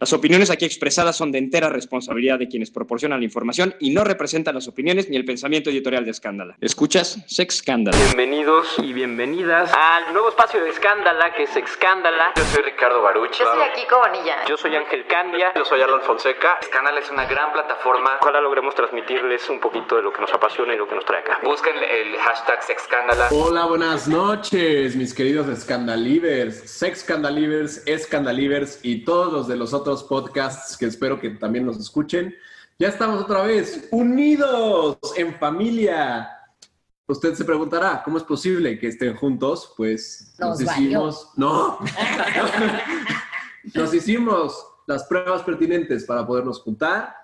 Las opiniones aquí expresadas son de entera responsabilidad de quienes proporcionan la información y no representan las opiniones ni el pensamiento editorial de Escándala. ¿Escuchas? Sex Scandal. Bienvenidos y bienvenidas al nuevo espacio de Escándala, que es Excándala. Yo soy Ricardo Baruch. Yo soy Kiko Bonilla. Yo soy Ángel Candia. Yo soy Alan Fonseca. Escándala es una gran plataforma. Ojalá logremos transmitirles un poquito de lo que nos apasiona y lo que nos trae acá. Busquen el hashtag Sexcándala. Hola, buenas noches, mis queridos Scandalivers, Sex Scandalivers, Scandalivers y todos los de los otros podcasts que espero que también nos escuchen. Ya estamos otra vez unidos en familia. Usted se preguntará, ¿cómo es posible que estén juntos? Pues nos, Nos hicimos, no, nos hicimos las pruebas pertinentes para podernos juntar,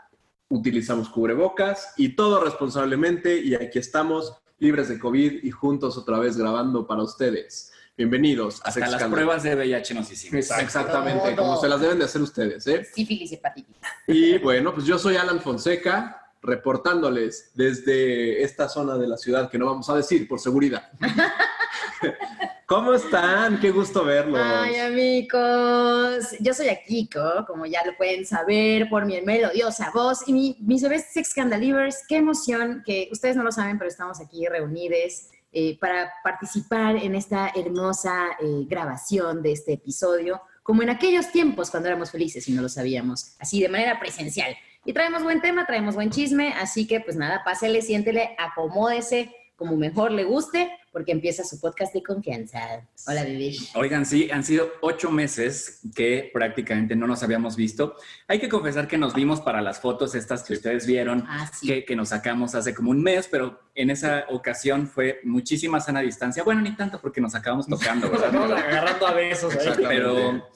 utilizamos cubrebocas y todo responsablemente y aquí estamos libres de COVID y juntos otra vez grabando para ustedes. Bienvenidos a Hasta Sex las Scandal. pruebas de VIH nos hicimos. Exactamente, Todo. como se las deben de hacer ustedes, ¿eh? Sífilis y hepatitis. Y bueno, pues yo soy Alan Fonseca, reportándoles desde esta zona de la ciudad que no vamos a decir por seguridad. ¿Cómo están? Qué gusto verlos. Ay, amigos. Yo soy Akiko, como ya lo pueden saber por mi melodiosa voz y mi, mis bebés Sex Scandalivers. Qué emoción que ustedes no lo saben, pero estamos aquí reunidos eh, para participar en esta hermosa eh, grabación de este episodio, como en aquellos tiempos cuando éramos felices y no lo sabíamos, así de manera presencial. Y traemos buen tema, traemos buen chisme, así que pues nada, pásele, siéntele, acomódese como mejor le guste, porque empieza su podcast de confianza. Hola, bebé. Oigan, sí, han sido ocho meses que prácticamente no nos habíamos visto. Hay que confesar que nos vimos para las fotos estas que ustedes vieron, Ah, sí. que, que nos sacamos hace como un mes, pero en esa ocasión fue muchísima sana distancia. Bueno, ni tanto porque nos acabamos tocando, ¿verdad? agarrando a besos. Exactamente. Pero,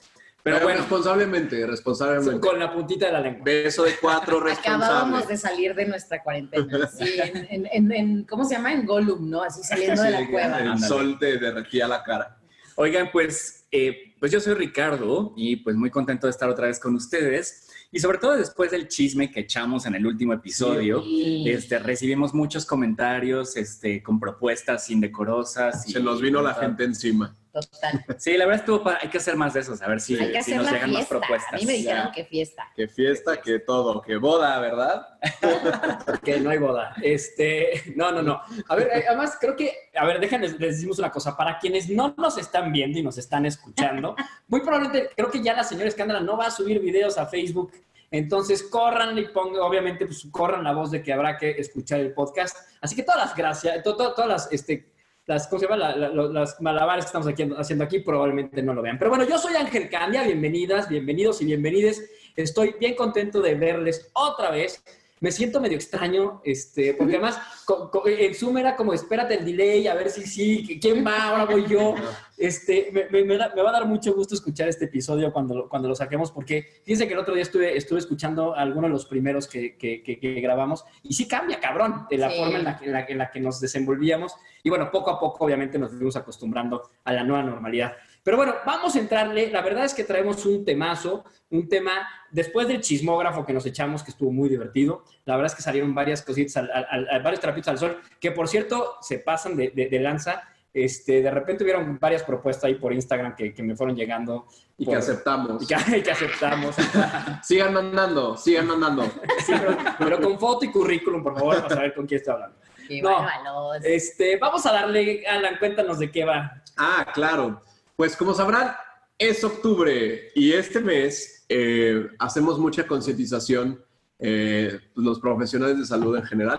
pero Pero bueno, responsablemente, responsablemente. Con la puntita de la lengua. Beso de cuatro Acabábamos responsable. de salir de nuestra cuarentena. Sí, en, en- en- en- ¿cómo se llama? En Gollum, ¿no? Así saliendo de la cueva. El sol te derretía la cara. Oigan, pues, eh, pues yo soy Ricardo y pues muy contento de estar otra vez con ustedes y sobre todo después del chisme que echamos en el último episodio, Sí. este, recibimos muchos comentarios este, con propuestas indecorosas. y- Se nos vino la gente encima. Total. Sí, la verdad estuvo, pa- hay que hacer más de esos, a ver si, Hay que si hacer nos la llegan más propuestas. A mí me dijeron Ya. que fiesta. Que fiesta, que todo, que boda, ¿verdad? Que no hay boda. Este, no, no, no. A ver, eh, además creo que, a ver, déjenme, les decimos una cosa. Para quienes no nos están viendo y nos están escuchando, muy probablemente creo que ya la señora Escándala no va a subir videos a Facebook. Entonces corran y pongan, obviamente, pues corran la voz de que habrá que escuchar el podcast. Así que todas las gracias, to- to- todas las, este, las, ¿cómo se llama? Las malabares que estamos aquí, haciendo aquí probablemente no lo vean. Pero bueno, yo soy Ángel Candia, bienvenidas, bienvenidos y bienvenides. Estoy bien contento de verles otra vez. Me siento medio extraño, este, porque además co- co- en Zoom era como, espérate el delay, a ver si sí, quién va, ahora voy yo. Este, me, me- me da- me va a dar mucho gusto escuchar este episodio cuando, lo- cuando lo saquemos, porque fíjense que el otro día estuve, estuve escuchando algunos de los primeros que, que- que- que grabamos, y sí cambia, cabrón, de la Sí. forma en la, que- en la- en la que nos desenvolvíamos. Y bueno, poco a poco, obviamente, nos fuimos acostumbrando a la nueva normalidad. Pero bueno, vamos a entrarle. La verdad es que traemos un temazo, un tema después del chismógrafo que nos echamos, que estuvo muy divertido. La verdad es que salieron varias cositas, al- al- al- varios trapitos al sol, que por cierto se pasan de, de- de lanza. Este, de repente hubieron varias propuestas ahí por Instagram que, que me fueron llegando. Y por- que aceptamos. y que, y que aceptamos. Sigan mandando, sigan mandando. Sí, pero, pero con foto y currículum, por favor, para saber con quién estoy hablando. Qué No. Este, vamos a darle, Alan, cuéntanos de qué va. Ah, claro. Pues como sabrán, Es octubre y este mes eh, hacemos mucha concientización, eh, los profesionales de salud en general,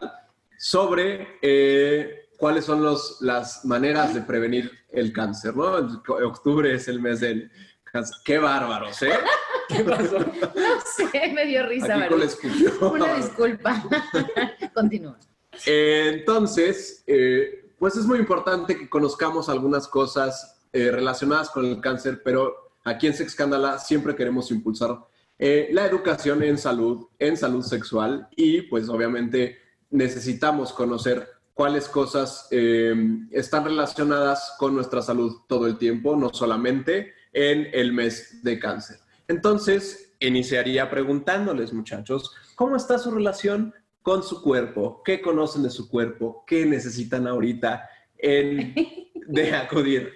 sobre eh, cuáles son los, las maneras de prevenir el cáncer, ¿no? Octubre es el mes del cáncer. ¡Qué bárbaros, eh! ¿Qué pasó? No sé, me dio risa. Aquí con. Una disculpa. Continúa. Entonces, pues es muy importante que conozcamos algunas cosas eh, relacionadas con el cáncer, pero aquí en Sexcándala siempre queremos impulsar eh, la educación en salud, en salud sexual y pues obviamente necesitamos conocer cuáles cosas eh, están relacionadas con nuestra salud todo el tiempo, no solamente en el mes de cáncer. Entonces, iniciaría preguntándoles, muchachos, ¿cómo está su relación con su cuerpo? ¿Qué conocen de su cuerpo? ¿Qué necesitan ahorita en, de acudir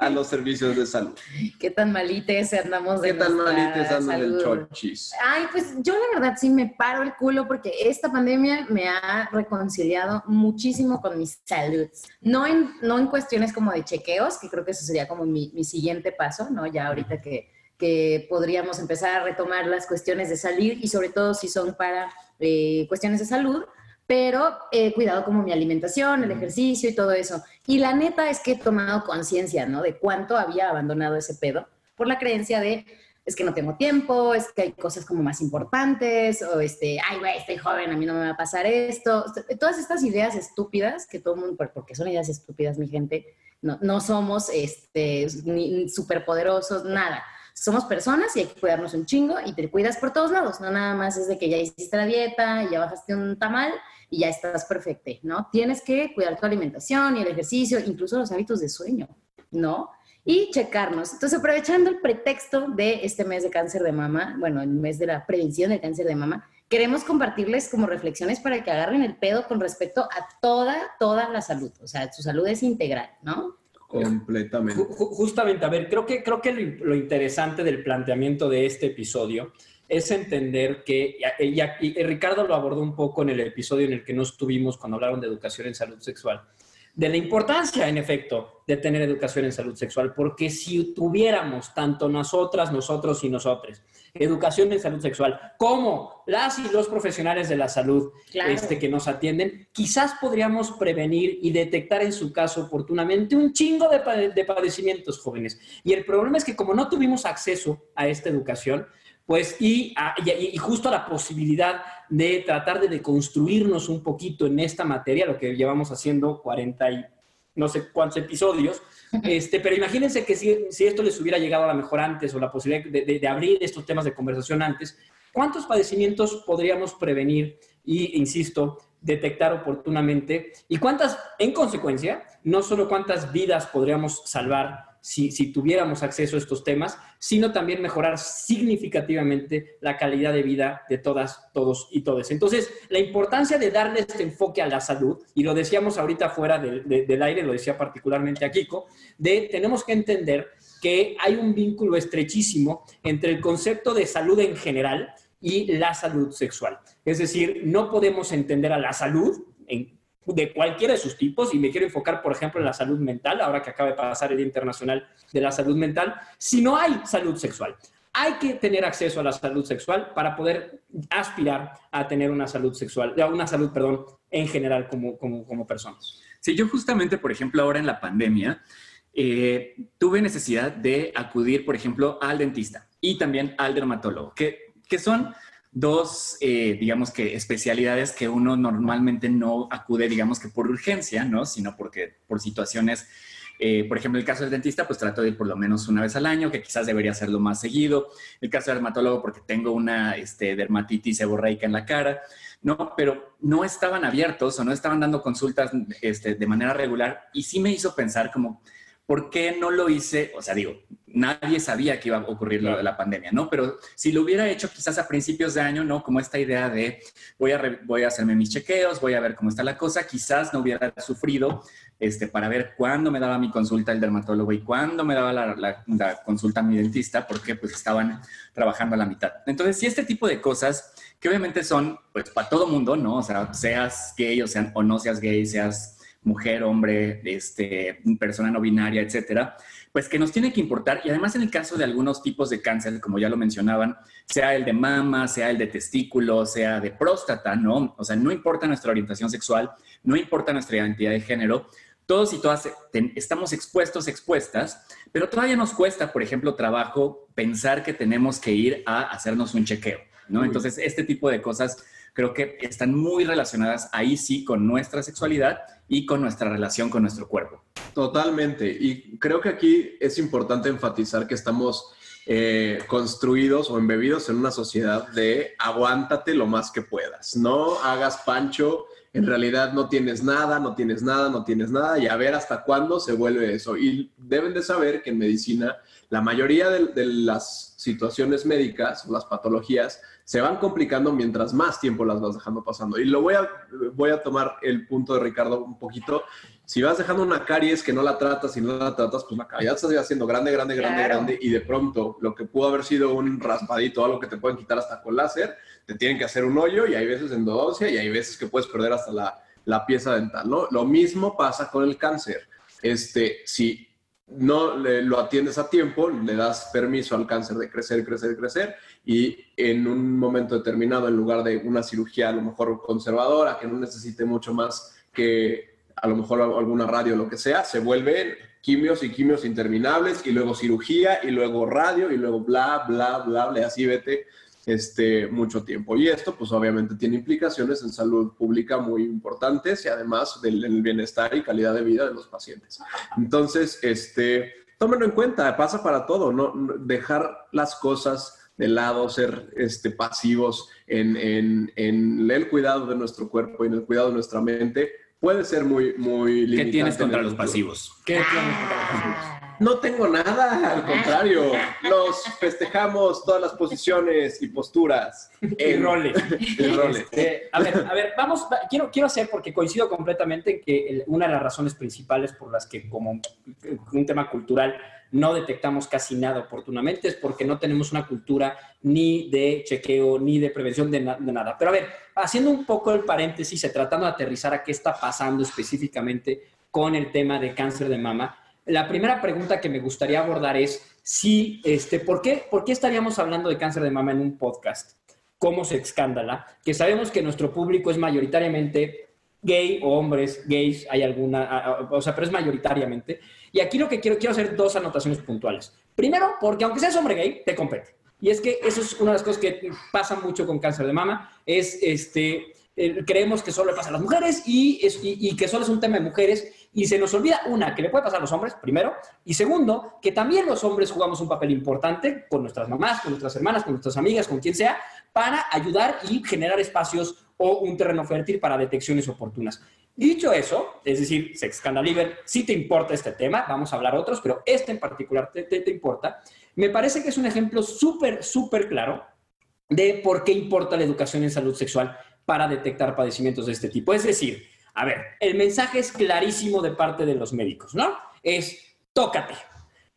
a los servicios de salud? ¿Qué tan malites andamos de ¿Qué tan malites andan del chochis? Ay, pues yo la verdad sí me paro el culo porque esta pandemia me ha reconciliado muchísimo con mi salud. No en, no en cuestiones como de chequeos, que creo que eso sería como mi, mi siguiente paso, ¿no? Ya ahorita que, que podríamos empezar a retomar las cuestiones de salir y sobre todo si son para eh, cuestiones de salud, pero he cuidado como mi alimentación, el ejercicio y todo eso. Y la neta es que he tomado conciencia, ¿no? De cuánto había abandonado ese pedo por la creencia de es que no tengo tiempo, es que hay cosas como más importantes, o este, ay, güey, estoy joven, a mí no me va a pasar esto. Todas estas ideas estúpidas, que todo el mundo, porque son ideas estúpidas, mi gente, no, no somos este, ni superpoderosos, nada. Somos personas y hay que cuidarnos un chingo y te cuidas por todos lados, no nada más es de que ya hiciste la dieta ya bajaste un tamal y ya estás perfecto, ¿no? Tienes que cuidar tu alimentación y el ejercicio, incluso los hábitos de sueño, ¿no? y checarnos. Entonces, aprovechando el pretexto de este mes de cáncer de mama, bueno, el mes de la prevención del cáncer de mama, queremos compartirles como reflexiones para que agarren el pedo con respecto a toda, toda la salud. O sea, su salud es integral, ¿no? Completamente. Ju- ju- Justamente, a ver, creo que, creo que lo, interesante del planteamiento de este episodio es entender que, y, y- y Ricardo lo abordó un poco en el episodio en el que no estuvimos cuando hablaron de educación en salud sexual, de la importancia, en efecto, de tener educación en salud sexual, porque si tuviéramos tanto nosotras, nosotros y nosotros, educación en salud sexual, como las y los profesionales de la salud Claro. este, que nos atienden, quizás podríamos prevenir y detectar en su caso oportunamente un chingo de, pade- de padecimientos jóvenes. Y el problema es que como no tuvimos acceso a esta educación, pues y, a- y- y justo a la posibilidad de tratar de deconstruirnos un poquito en esta materia, lo que llevamos haciendo 40 y no sé cuántos episodios, este, pero imagínense que si, esto les hubiera llegado a la mejor antes o la posibilidad de abrir estos temas de conversación antes, ¿cuántos padecimientos podríamos prevenir y, insisto, detectar oportunamente? ¿Y cuántas, en consecuencia, no solo cuántas vidas podríamos salvar si, si tuviéramos acceso a estos temas, sino también mejorar significativamente la calidad de vida de todas, todos y todes. Entonces, la importancia de darle este enfoque a la salud, y lo decíamos ahorita fuera de- del aire, lo decía particularmente a Kiko, de tenemos que entender que hay un vínculo estrechísimo entre el concepto de salud en general y la salud sexual. Es decir, no podemos entender a la salud en- de cualquiera de sus tipos, y me quiero enfocar, por ejemplo, en la salud mental, ahora que acaba de pasar el Internacional de la Salud Mental, si no hay salud sexual. Hay que tener acceso a la salud sexual para poder aspirar a tener una salud sexual, una salud, perdón, en general como, como, como personas. Sí, yo justamente, por ejemplo, ahora en la pandemia, eh, tuve necesidad de acudir, por ejemplo, al dentista y también al dermatólogo, que, que son dos, eh, digamos que, especialidades que uno normalmente no acude, digamos que por urgencia, ¿no? Sino porque por situaciones, eh, por ejemplo, el caso del dentista, pues trato de ir por lo menos una vez al año, que quizás debería hacerlo más seguido. El caso del dermatólogo, porque tengo una este, dermatitis seborreica en la cara. No, pero no estaban abiertos o no estaban dando consultas este, de manera regular y sí me hizo pensar como, ¿por qué no lo hice? O sea, digo, nadie sabía que iba a ocurrir lo de la pandemia, ¿no? Pero si lo hubiera hecho quizás a principios de año, ¿no? Como esta idea de voy a, re- voy a hacerme mis chequeos, voy a ver cómo está la cosa, quizás no hubiera sufrido este, para ver cuándo me daba mi consulta el dermatólogo y cuándo me daba la, la- la consulta mi dentista, porque pues estaban trabajando a la mitad. Entonces, si este tipo de cosas, que obviamente son, pues, para todo mundo, ¿no? O sea, seas gay o, sean, o no seas gay, seas mujer, hombre, este, persona no binaria, etcétera, pues que nos tiene que importar. Y además en el caso de algunos tipos de cáncer, como ya lo mencionaban, sea el de mama, sea el de testículo, sea de próstata, ¿no? O sea, no importa nuestra orientación sexual, no importa nuestra identidad de género, todos y todas estamos expuestos, expuestas, pero todavía nos cuesta, por ejemplo, trabajo pensar que tenemos que ir a hacernos un chequeo, ¿no? Entonces, este tipo de cosas creo que están muy relacionadas ahí sí con nuestra sexualidad y con nuestra relación con nuestro cuerpo. Totalmente. Y creo que aquí es importante enfatizar que estamos eh, construidos o embebidos en una sociedad de aguántate lo más que puedas. No hagas pancho en realidad no tienes nada, no tienes nada, no tienes nada, y a ver hasta cuándo se vuelve eso. Y deben de saber que en medicina la mayoría de, las situaciones médicas, las patologías, se van complicando mientras más tiempo las vas dejando pasando. Y lo voy a, voy a tomar el punto de Ricardo un poquito. Si vas dejando una caries que no la tratas y no la tratas, pues la caries se va haciendo grande, grande, grande, grande, y de pronto lo que pudo haber sido un raspadito, algo que te pueden quitar hasta con láser, te tienen que hacer un hoyo y hay veces endodoncia y hay veces que puedes perder hasta la, la pieza dental, ¿no? Lo mismo pasa con el cáncer. Este, si no lo atiendes a tiempo, le das permiso al cáncer de crecer, crecer, crecer, y en un momento determinado, en lugar de una cirugía a lo mejor conservadora, que no necesite mucho más que a lo mejor alguna radio o lo que sea, se vuelven quimios y quimios interminables, y luego cirugía, y luego radio, y luego bla, bla, bla, bla, así vete este, mucho tiempo. Y esto, pues obviamente tiene implicaciones en salud pública muy importantes y además del, bienestar y calidad de vida de los pacientes. Entonces, este, tómenlo en cuenta, pasa para todo, ¿no? Dejar las cosas de lado, ser este, pasivos en, en, en el cuidado de nuestro cuerpo y en el cuidado de nuestra mente puede ser muy, muy limitante. ¿Qué tienes contra los pasivos? ¿Qué tienes contra los pasivos? No tengo nada, al contrario. Nos festejamos todas las posiciones y posturas. Y roles. Este, a ver, a ver, vamos, quiero, quiero hacer, porque coincido completamente en que una de las razones principales por las que como un tema cultural no detectamos casi nada oportunamente es porque no tenemos una cultura ni de chequeo, ni de prevención de, de nada. Pero a ver, haciendo un poco el paréntesis y tratando de aterrizar a qué está pasando específicamente con el tema de cáncer de mama, la primera pregunta que me gustaría abordar es si, este, ¿por qué, ¿por qué estaríamos hablando de cáncer de mama en un podcast? ¿Cómo se escándala? Que sabemos que nuestro público es mayoritariamente gay o hombres gays, hay alguna, o sea, pero es mayoritariamente. Y aquí lo que quiero, quiero hacer dos anotaciones puntuales. Primero, porque aunque seas hombre gay, te compete. Y es que eso es una de las cosas que pasa mucho con cáncer de mama, es este, creemos que solo le pasa a las mujeres y, y, que solo es un tema de mujeres y se nos olvida, una, que le puede pasar a los hombres, primero, y segundo, que también los hombres jugamos un papel importante con nuestras mamás, con nuestras hermanas, con nuestras amigas, con quien sea, para ayudar y generar espacios o un terreno fértil para detecciones oportunas. Dicho eso, es decir, Sex Scandal Liber, si te importa este tema, vamos a hablar otros, pero este en particular te, te, te importa, me parece que es un ejemplo súper, súper claro de por qué importa la educación en salud sexual para detectar padecimientos de este tipo. Es decir, a ver, el mensaje es clarísimo de parte de los médicos, ¿no? Es tócate,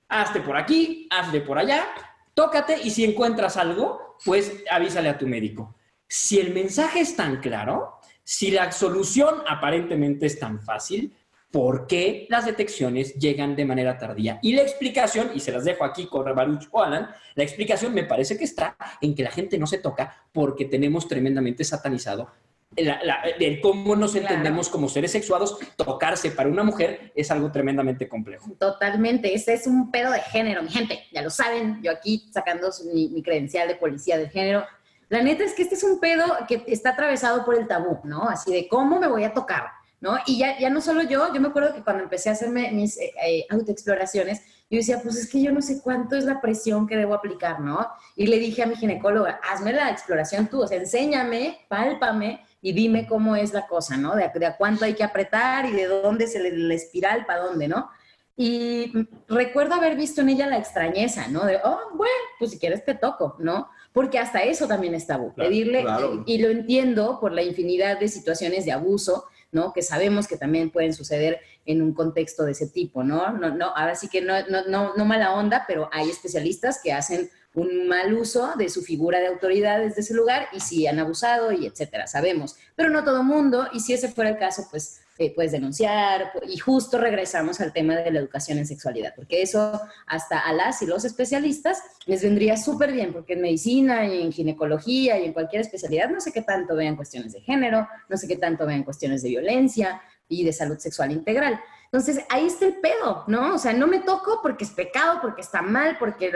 hazte por aquí, hazle por allá, tócate y si encuentras algo, pues avísale a tu médico. Si el mensaje es tan claro, si la solución aparentemente es tan fácil, ¿por qué las detecciones llegan de manera tardía? Y la explicación, y se las dejo aquí con Baruch o Alan, la explicación me parece que está en que la gente no se toca porque tenemos tremendamente satanizado el cómo nos entendemos como seres sexuados, tocarse para una mujer es algo tremendamente complejo. Totalmente, ese es un pedo de género, mi gente, ya lo saben, yo aquí sacando mi, credencial de policía del género. La neta es que este es un pedo que está atravesado por el tabú, ¿no? Así de cómo me voy a tocar, ¿no? Y ya, ya no solo yo, yo me acuerdo que cuando empecé a hacerme mis eh, eh, autoexploraciones, yo decía, pues es que yo no sé cuánto es la presión que debo aplicar, ¿no? Y le dije a mi ginecóloga, hazme la exploración tú, o sea, enséñame, pálpame, y dime cómo es la cosa, ¿no? De, a cuánto hay que apretar y de dónde se le la espiral, para dónde, ¿no? Y recuerdo haber visto en ella la extrañeza, ¿no? De, oh, bueno, pues si quieres te toco, ¿no? Porque hasta eso también es tabú. Pedirle, y lo entiendo por la infinidad de situaciones de abuso, ¿no? Que sabemos que también pueden suceder en un contexto de ese tipo, ¿no? no, no ahora sí que no, no, no, mala onda, pero hay especialistas que hacen un mal uso de su figura de autoridad desde ese lugar y si han abusado y etcétera, sabemos. Pero no todo mundo, y si ese fuera el caso, pues eh, puedes denunciar y justo regresamos al tema de la educación en sexualidad, porque eso hasta a las y los especialistas les vendría súper bien, porque en medicina y en ginecología y en cualquier especialidad no sé qué tanto vean cuestiones de género, no sé qué tanto vean cuestiones de violencia y de salud sexual integral. Entonces, ahí está el pedo, ¿no? O sea, no me toco porque es pecado, porque está mal, porque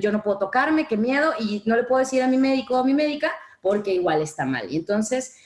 yo no puedo tocarme, qué miedo, y no le puedo decir a mi médico o a mi médica porque igual está mal. Y entonces,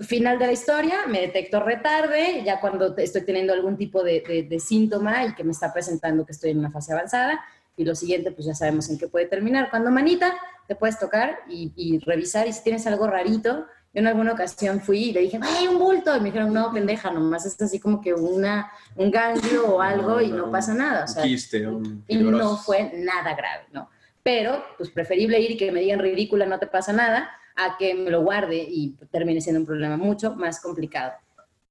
final de la historia, me detecto retarde, ya cuando estoy teniendo algún tipo de, síntoma y que me está presentando que estoy en una fase avanzada, y lo siguiente, pues ya sabemos en qué puede terminar. Cuando manita, te puedes tocar y, y revisar, y si tienes algo rarito, yo en alguna ocasión fui y le dije, ¡ay, un bulto! Y me dijeron, no, pendeja, nomás es así como que una, un ganglio o algo y no pasa nada. O sea, y no fue nada grave, ¿no? Pero, pues preferible ir y que me digan ridícula, no te pasa nada, a que me lo guarde y termine siendo un problema mucho más complicado.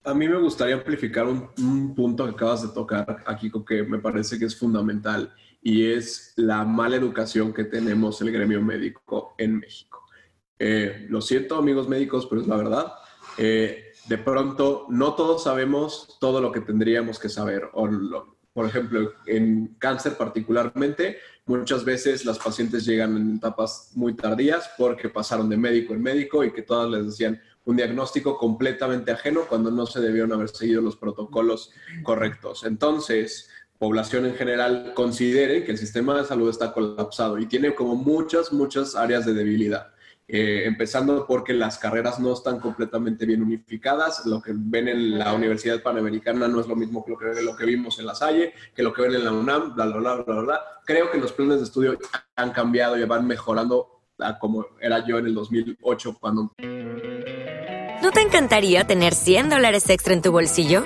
A mí me gustaría amplificar un, un punto que acabas de tocar aquí, que me parece que es fundamental, y es la mala educación que tenemos el gremio médico en México. Eh, lo siento, amigos médicos, pero es la verdad. Eh, de pronto, no todos sabemos todo lo que tendríamos que saber. Por ejemplo, en cáncer particularmente, muchas veces las pacientes llegan en etapas muy tardías porque pasaron de médico en médico y que todas les decían un diagnóstico completamente ajeno cuando no se debieron haber seguido los protocolos correctos. Entonces, población en general considere que el sistema de salud está colapsado y tiene como muchas, muchas áreas de debilidad. Eh, empezando porque las carreras no están completamente bien unificadas. Lo que ven en la Universidad Panamericana no es lo mismo que lo que, lo que vimos en la Salle, que lo que ven en la UNAM, bla, bla, bla, bla, bla. Creo que los planes de estudio han cambiado y van mejorando a como era yo en el 2008 cuando... ¿No te encantaría tener 100 dólares extra en tu bolsillo?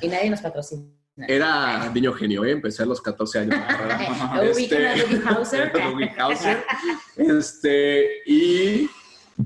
y nadie nos patrocina. Era niño genio, ¿eh? empecé a los 14 años. este, Hauser. Este, y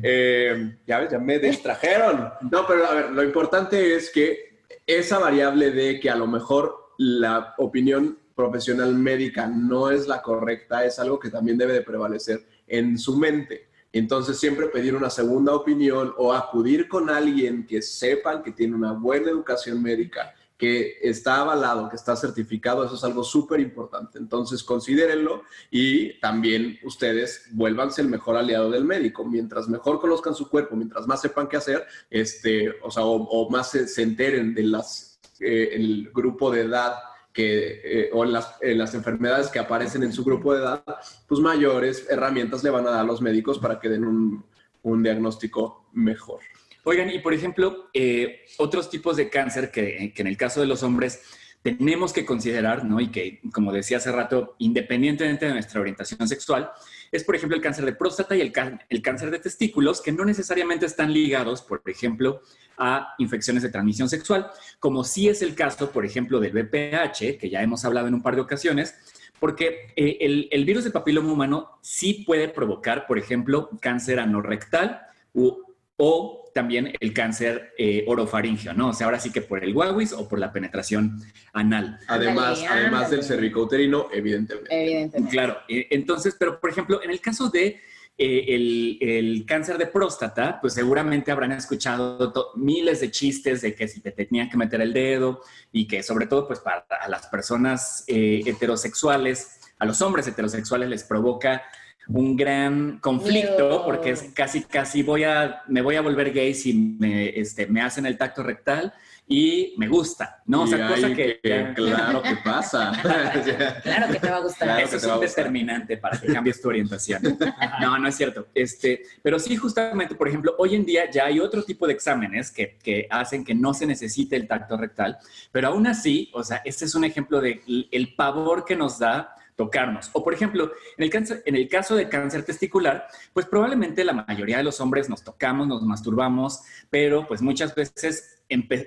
eh, ya ves, ya me distrajeron. No, pero a ver, lo importante es que esa variable de que a lo mejor la opinión profesional médica no es la correcta es algo que también debe de prevalecer en su mente. Entonces siempre pedir una segunda opinión o acudir con alguien que sepan que tiene una buena educación médica, que está avalado, que está certificado, eso es algo súper importante. Entonces considérenlo y también ustedes vuélvanse el mejor aliado del médico. Mientras mejor conozcan su cuerpo, mientras más sepan qué hacer, este, o, sea, o, más se, enteren de las, eh, el grupo de edad que, eh, o en las, enfermedades que aparecen en su grupo de edad, pues mayores herramientas le van a dar a los médicos para que den un, diagnóstico mejor. Oigan, y por ejemplo, eh, otros tipos de cáncer que, que, en el caso de los hombres tenemos que considerar, ¿no? Y que, como decía hace rato, independientemente de nuestra orientación sexual, es, por ejemplo, el cáncer de próstata y el, cáncer de testículos, que no necesariamente están ligados, por ejemplo, a infecciones de transmisión sexual, como sí es el caso, por ejemplo, del VPH, que ya hemos hablado en un par de ocasiones, porque eh, el, virus del papiloma humano sí puede provocar, por ejemplo, cáncer anorrectal o también el cáncer eh, orofaringio, ¿no? O sea, ahora sí que por el guaguis o por la penetración anal. Además, además del cervicouterino, evidentemente. Evidentemente. Claro, eh, entonces, pero por ejemplo, en el caso de eh, el, cáncer de próstata, pues seguramente habrán escuchado miles de chistes de que si te tenían que meter el dedo y que sobre todo pues para las personas heterosexuales, a los hombres heterosexuales les provoca un gran conflicto porque es casi, casi voy a, me voy a volver gay si me, este, me hacen el tacto rectal y me gusta, ¿no? O sea, cosa que... claro que pasa. Claro que te va a gustar. Claro Eso es un gustar. determinante para que cambies tu orientación. No, no es cierto. Este, pero sí, justamente, por ejemplo, hoy en día ya hay otro tipo de exámenes que, que hacen que no se necesite el tacto rectal, pero aún así, o sea, este es un ejemplo de el pavor que nos da tocarnos. O por ejemplo, en el, cáncer, en el caso de cáncer testicular, pues probablemente la mayoría de los hombres nos tocamos, nos masturbamos, pero pues muchas veces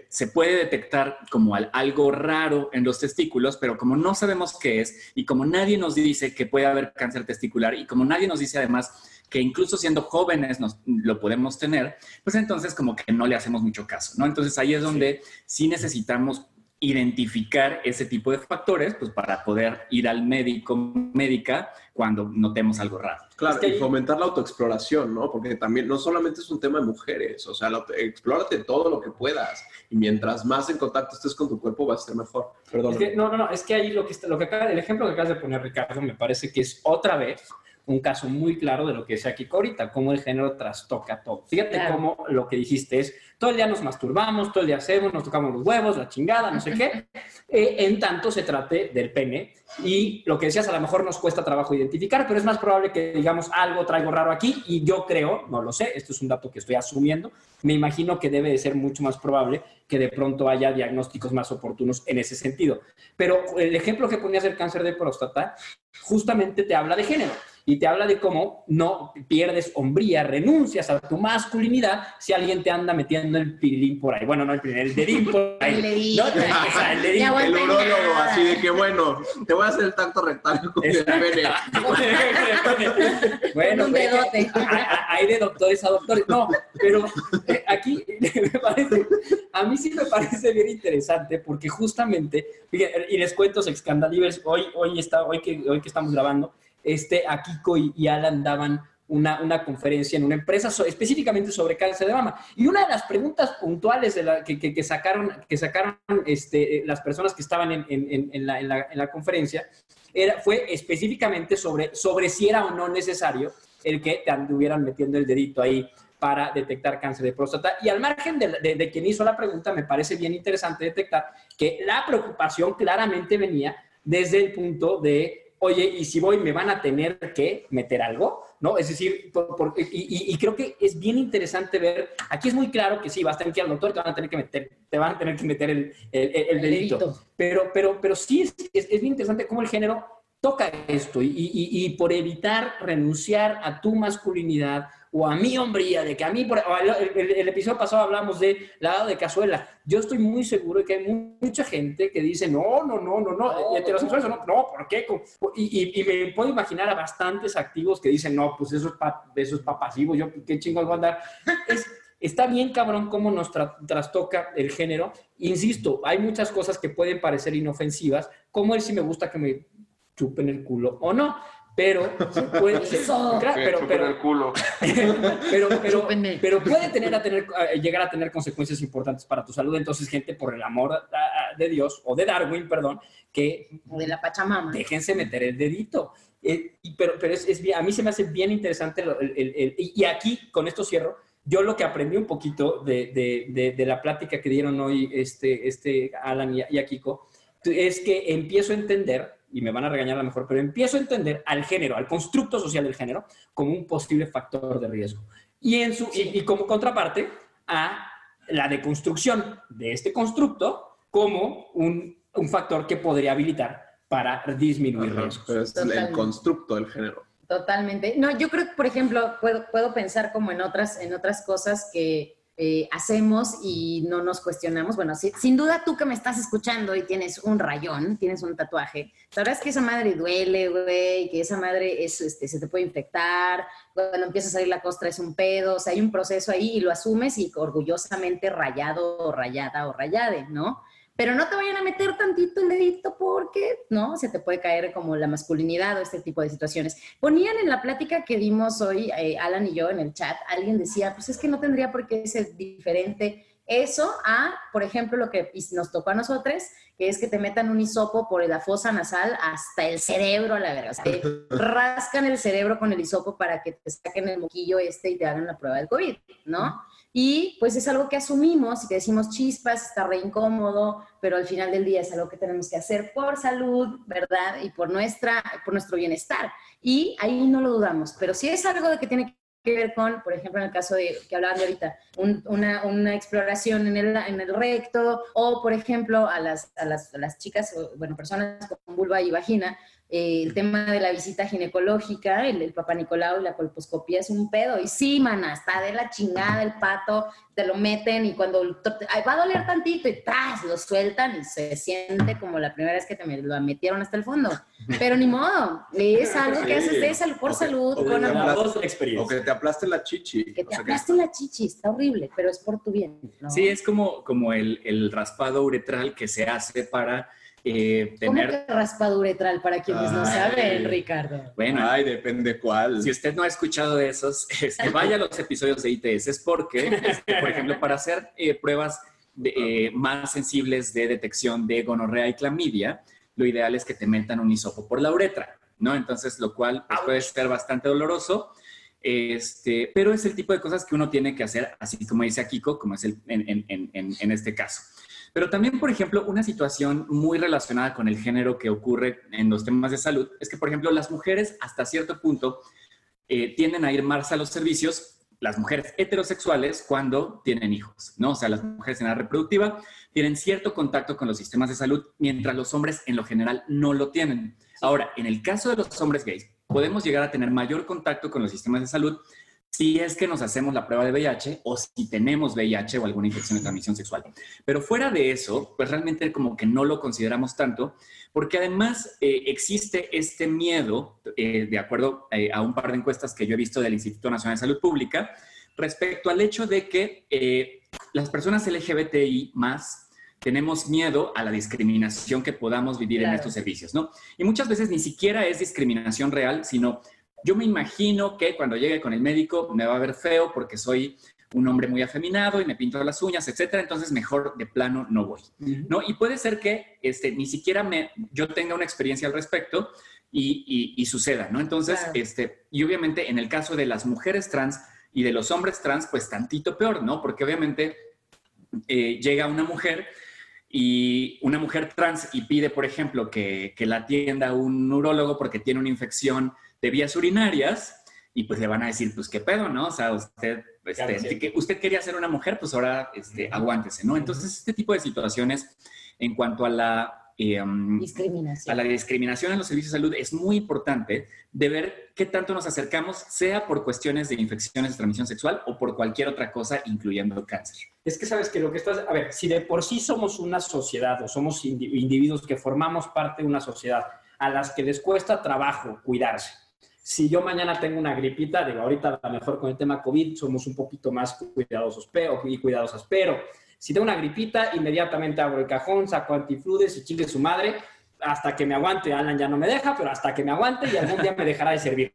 se puede detectar como al- algo raro en los testículos, pero como no sabemos qué es y como nadie nos dice que puede haber cáncer testicular y como nadie nos dice además que incluso siendo jóvenes nos, lo podemos tener, pues entonces como que no le hacemos mucho caso, ¿no? Entonces ahí es donde sí necesitamos identificar ese tipo de factores, pues para poder ir al médico, médica, cuando notemos algo raro. Claro, Es que y fomentar la autoexploración, ¿no? Porque también no solamente es un tema de mujeres, o sea, explórate todo lo que puedas. Y mientras más en contacto estés con tu cuerpo, vas a ser mejor. Perdón. Es que, no, no, no, es que ahí lo que, está, lo que acaba, el ejemplo que acabas de poner, Ricardo, me parece que es otra vez un caso muy claro de lo que decía Kiko ahorita, cómo el género trastoca todo. Fíjate Claro. cómo lo que dijiste es, todo el día nos masturbamos, todo el día hacemos, nos tocamos los huevos, la chingada, no sé qué, eh, en tanto se trate del pene. Y lo que decías, a lo mejor nos cuesta trabajo identificar, pero es más probable que digamos algo traigo raro aquí y yo creo, no lo sé, esto es un dato que estoy asumiendo, me imagino que debe de ser mucho más probable que de pronto haya diagnósticos más oportunos en ese sentido. Pero el ejemplo que ponías del cáncer de próstata justamente te habla de género y te habla de cómo no pierdes hombría, renuncias a tu masculinidad si alguien te anda metiendo el pilín por ahí. Bueno, no el pilín, el dedín por ahí. El dedín. No, o sea, el dedín. El urólogo, así de que bueno, te voy a hacer el tacto rectal con el pene. bueno, Un pues, dedote. hay- de doctores a doctores. No, pero eh, aquí me parece, a mí sí me parece bien interesante porque justamente, fíjate, y les cuento, Sexcandalivers, hoy, hoy, está, hoy, que, hoy que estamos grabando, este, a Kiko y, y Alan daban una, una conferencia en una empresa so- específicamente sobre cáncer de mama. Y una de las preguntas puntuales de la, que, que- que sacaron, que sacaron este, eh, las personas que estaban en, en- en- la, en la- la conferencia era, fue específicamente sobre, sobre si era o no necesario el que te anduvieran metiendo el dedito ahí para detectar cáncer de próstata. Y al margen de, de- de quien hizo la pregunta, me parece bien interesante detectar que la preocupación claramente venía desde el punto de, oye, y si voy, me van a tener que meter algo, ¿no? Es decir, por- por- y, y- y creo que es bien interesante ver, aquí es muy claro que sí, vas a tener que ir al doctor, te van a tener que meter, te van a tener que meter el, el- el- el dedito. Pero, pero, pero sí es, es, es bien interesante cómo el género toca esto y- y- y por evitar renunciar a tu masculinidad o a mi hombría, de que a mí, por, el, el- el episodio pasado hablamos de lavado de cazuela. Yo estoy muy seguro de que hay mu- mucha gente que dice, no, no, no, no, no, heterosexuales o no, no, ¿por qué? Y, y- y me puedo imaginar a bastantes activos que dicen, no, pues eso es pa, eso es pa pasivo, yo qué chingados voy a andar. Es, Está bien cabrón cómo nos tra- trastoca el género. Insisto, hay muchas cosas que pueden parecer inofensivas, como el si me gusta que me chupen el culo o no, pero puede, Eso. claro, Que pero, el culo. pero, pero, pero puede tener a tener, a llegar a tener consecuencias importantes para tu salud. Entonces, gente, por el amor de Dios, o de Darwin, perdón, que De la Pachamama. déjense meter el dedito. Eh, pero pero es, a mí se me hace bien interesante. lo- el- el- el- y y aquí, con esto cierro, yo lo que aprendí un poquito de, de- de- de la plática que dieron hoy este, este Alan y, y a Kiko, es que empiezo a entender, y me van a regañar a lo mejor, pero empiezo a entender al género, al constructo social del género, como un posible factor de riesgo. Y, en su, y, y como contraparte a la deconstrucción de este constructo como un, un factor que podría habilitar para disminuir Ajá, riesgos. pero es el Totalmente. constructo del género. Totalmente. No, yo creo que, por ejemplo, puedo, puedo pensar como en otras, en otras cosas que eh, hacemos y no nos cuestionamos. Bueno, si- sin duda tú que me estás escuchando y tienes un rayón, tienes un tatuaje, sabrás que esa madre duele, güey, que esa madre es, este, se te puede infectar, cuando empieza a salir la costra es un pedo, o sea, hay un proceso ahí y lo asumes y orgullosamente rayado o rayada o rayade, ¿no? Pero no te vayan a meter tantito el dedito porque, ¿no? Se te puede caer como la masculinidad o este tipo de situaciones. Ponían en la plática que dimos hoy, eh, Alan y yo, en el chat, alguien decía, pues es que no tendría por qué ser diferente Eso a, por ejemplo, lo que nos tocó a nosotros, que es que te metan un hisopo por la fosa nasal hasta el cerebro a la verga. O sea, te rascan el cerebro con el hisopo para que te saquen el moquillo este y te hagan la prueba del COVID, ¿no? Y pues es algo que asumimos y que decimos chispas, está re incómodo, pero al final del día es algo que tenemos que hacer por salud, ¿verdad? Y por, nuestra, por nuestro bienestar. Y ahí no lo dudamos, pero si es algo de que tiene que ver con, por ejemplo, en el caso de que hablaban de ahorita, una, una, exploración en el, en el, recto, o por ejemplo, a las, a las, a las chicas, bueno, personas con vulva y vagina, eh, el tema de la visita ginecológica, el, el papá Nicolau y la colposcopía es un pedo. Y sí, mana, está de la chingada el pato, te lo meten y cuando va a doler tantito y ¡tras! lo sueltan y se siente como la primera vez que te me lo metieron hasta el fondo. Pero ni modo, es algo que haces de salud por salud, con amor. O que te aplaste la chichi. Que te aplaste la chichi, está horrible, pero es por tu bien. Sí, es como, como el, el raspado uretral que se hace para eh, tener... ¿Cómo que raspadura uretral para quienes no saben, Ricardo? Bueno, Ay, depende cuál. Si usted no ha escuchado de esos, este, vaya a los episodios de ITS, es porque, este, por ejemplo, para hacer eh, pruebas eh, más sensibles de detección de gonorrea y clamidia, lo ideal es que te metan un hisopo por la uretra, ¿no? Entonces, lo cual pues, puede ser bastante doloroso. Este, pero es el tipo de cosas que uno tiene que hacer, así como dice Kiko, como es el, en, en, en este caso. Pero también, por ejemplo, una situación muy relacionada con el género que ocurre en los temas de salud es que, por ejemplo, las mujeres hasta cierto punto eh, tienden a ir más a los servicios, las mujeres heterosexuales, cuando tienen hijos, ¿no? O sea, las mujeres en la reproductiva tienen cierto contacto con los sistemas de salud, mientras los hombres en lo general no lo tienen. Ahora, en el caso de los hombres gays, podemos llegar a tener mayor contacto con los sistemas de salud si es que nos hacemos la prueba de VIH o si tenemos VIH o alguna infección de transmisión sexual. Pero fuera de eso, pues realmente como que no lo consideramos tanto, porque además eh, existe este miedo, eh, de acuerdo eh, a un par de encuestas que yo he visto del Instituto Nacional de Salud Pública, respecto al hecho de que las personas LGBTI más tenemos miedo a la discriminación que podamos vivir en estos servicios, ¿no? Y muchas veces ni siquiera es discriminación real, sino yo me imagino que cuando llegue con el médico me va a ver feo porque soy un hombre muy afeminado y me pinto las uñas, etcétera, entonces mejor de plano no voy, ¿no? Y puede ser que este, ni siquiera me, yo tenga una experiencia al respecto y, suceda, ¿no? Entonces, este, y obviamente en el caso de las mujeres trans y de los hombres trans, pues tantito peor, ¿no? Porque obviamente eh, llega una mujer y una mujer trans y pide, por ejemplo, que, que la atienda un neurólogo porque tiene una infección de vías urinarias y pues le van a decir, pues qué pedo, ¿no? O sea, usted, este, usted quería ser una mujer, pues ahora este, aguántese, ¿no? Entonces, este tipo de situaciones en cuanto a la, em, discriminación. a la discriminación en los servicios de salud es muy importante de ver qué tanto nos acercamos, sea por cuestiones de infecciones de transmisión sexual o por cualquier otra cosa, incluyendo cáncer. Es que sabes que lo que estás, a ver, si de por sí somos una sociedad o somos individuos que formamos parte de una sociedad a las que les cuesta trabajo cuidarse, si yo mañana tengo una gripita, digo, ahorita a lo mejor con el tema COVID somos un poquito más cuidadosos y cuidadosas, pero si tengo una gripita, inmediatamente abro el cajón, saco antifludes y chingue su madre hasta que me aguante. Alan ya no me deja, pero hasta que me aguante y algún día me dejará de servir.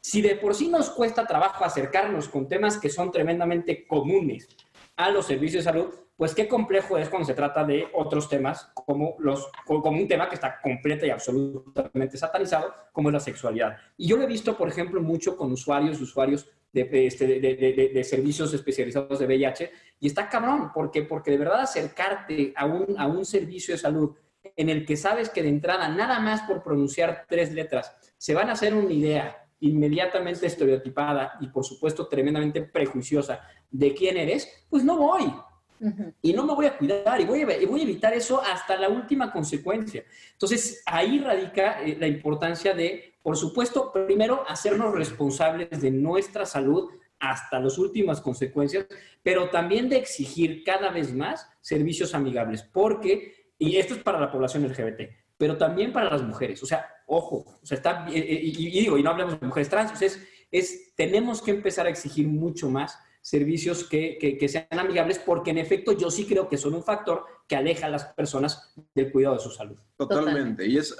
Si de por sí nos cuesta trabajo acercarnos con temas que son tremendamente comunes a los servicios de salud, pues qué complejo es cuando se trata de otros temas, como, los, como un tema que está completo y absolutamente satanizado, como es la sexualidad. Y yo lo he visto, por ejemplo, mucho con usuarios y usuarios de, este, de, de, servicios especializados de VIH, y está cabrón, porque, porque de verdad acercarte a un, a un servicio de salud en el que sabes que de entrada, nada más por pronunciar tres letras, se van a hacer una idea inmediatamente estereotipada y por supuesto tremendamente prejuiciosa de quién eres, pues no voy. Y no me voy a cuidar y voy a, evitar eso hasta la última consecuencia. Entonces, ahí radica eh, la importancia de, por supuesto, primero hacernos responsables de nuestra salud hasta las últimas consecuencias, pero también de exigir cada vez más servicios amigables, porque, y esto es para la población LGBT, pero también para las mujeres. O sea, ojo, o sea, está, eh, eh, y, digo, y no hablamos de mujeres trans, es, es, tenemos que empezar a exigir mucho más servicios que, sean amigables, porque en efecto yo sí creo que son un factor que aleja a las personas del cuidado de su salud. Totalmente. Y es,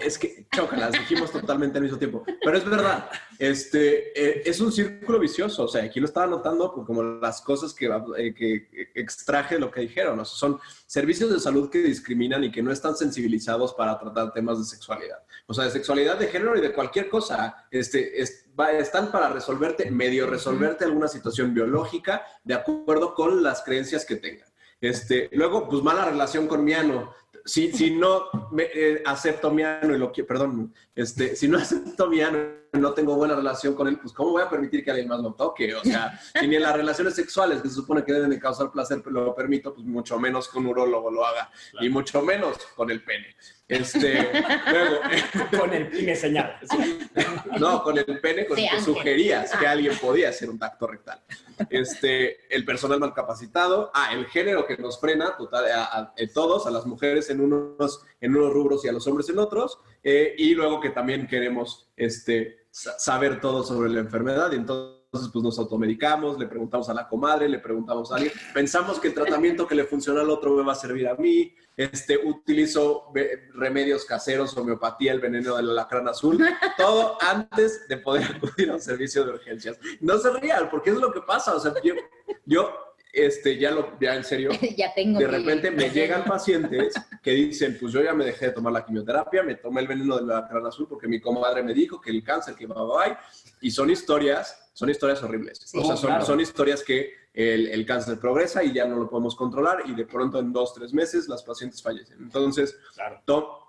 Es que chócalas, dijimos totalmente al mismo tiempo. Pero es verdad, este, eh, es un círculo vicioso. O sea, aquí lo estaba notando como las cosas que, eh, que extraje de lo que dijeron. O sea, son servicios de salud que discriminan y que no están sensibilizados para tratar temas de sexualidad. O sea, de sexualidad, de género y de cualquier cosa. Este, están para resolverte, medio resolverte alguna situación biológica de acuerdo con las creencias que tengan. Este, luego, pues mala relación con Miano si, si no me, eh, acepto mi ano y lo que, perdón, este, si no acepto mi ano y no tengo buena relación con él, pues ¿cómo voy a permitir que alguien más lo toque? O sea, si ni en las relaciones sexuales que se supone que deben de causar placer lo permito, pues mucho menos que un urólogo lo haga y mucho menos con el pene. Este, luego, con el pene señal. No, con el pene con el que sugerías que alguien podía hacer un tacto rectal. Este, el personal mal capacitado, ah, el género que nos frena total, a, todos, a las mujeres en unos, en unos rubros y a los hombres en otros, eh, y luego que también queremos este, saber todo sobre la enfermedad y entonces entonces pues nos automedicamos, le preguntamos a la comadre, le preguntamos a alguien, pensamos que el tratamiento que le funciona al otro me va a servir a mí, este, utilizo remedios caseros, homeopatía, el veneno del alacrán azul, todo antes de poder acudir a un servicio de urgencias. No se rían, porque es lo que pasa, o sea, yo, yo este, ya lo, ya en serio, ya tengo de repente me llegan pacientes que dicen, pues yo ya me dejé de tomar la quimioterapia, me tomé el veneno del alacrán azul porque mi comadre me dijo que el cáncer, que va, va, va, y son historias son historias horribles. o sea, son, son historias que el, el, cáncer progresa y ya no lo podemos controlar y de pronto en dos, tres meses las pacientes fallecen. Entonces,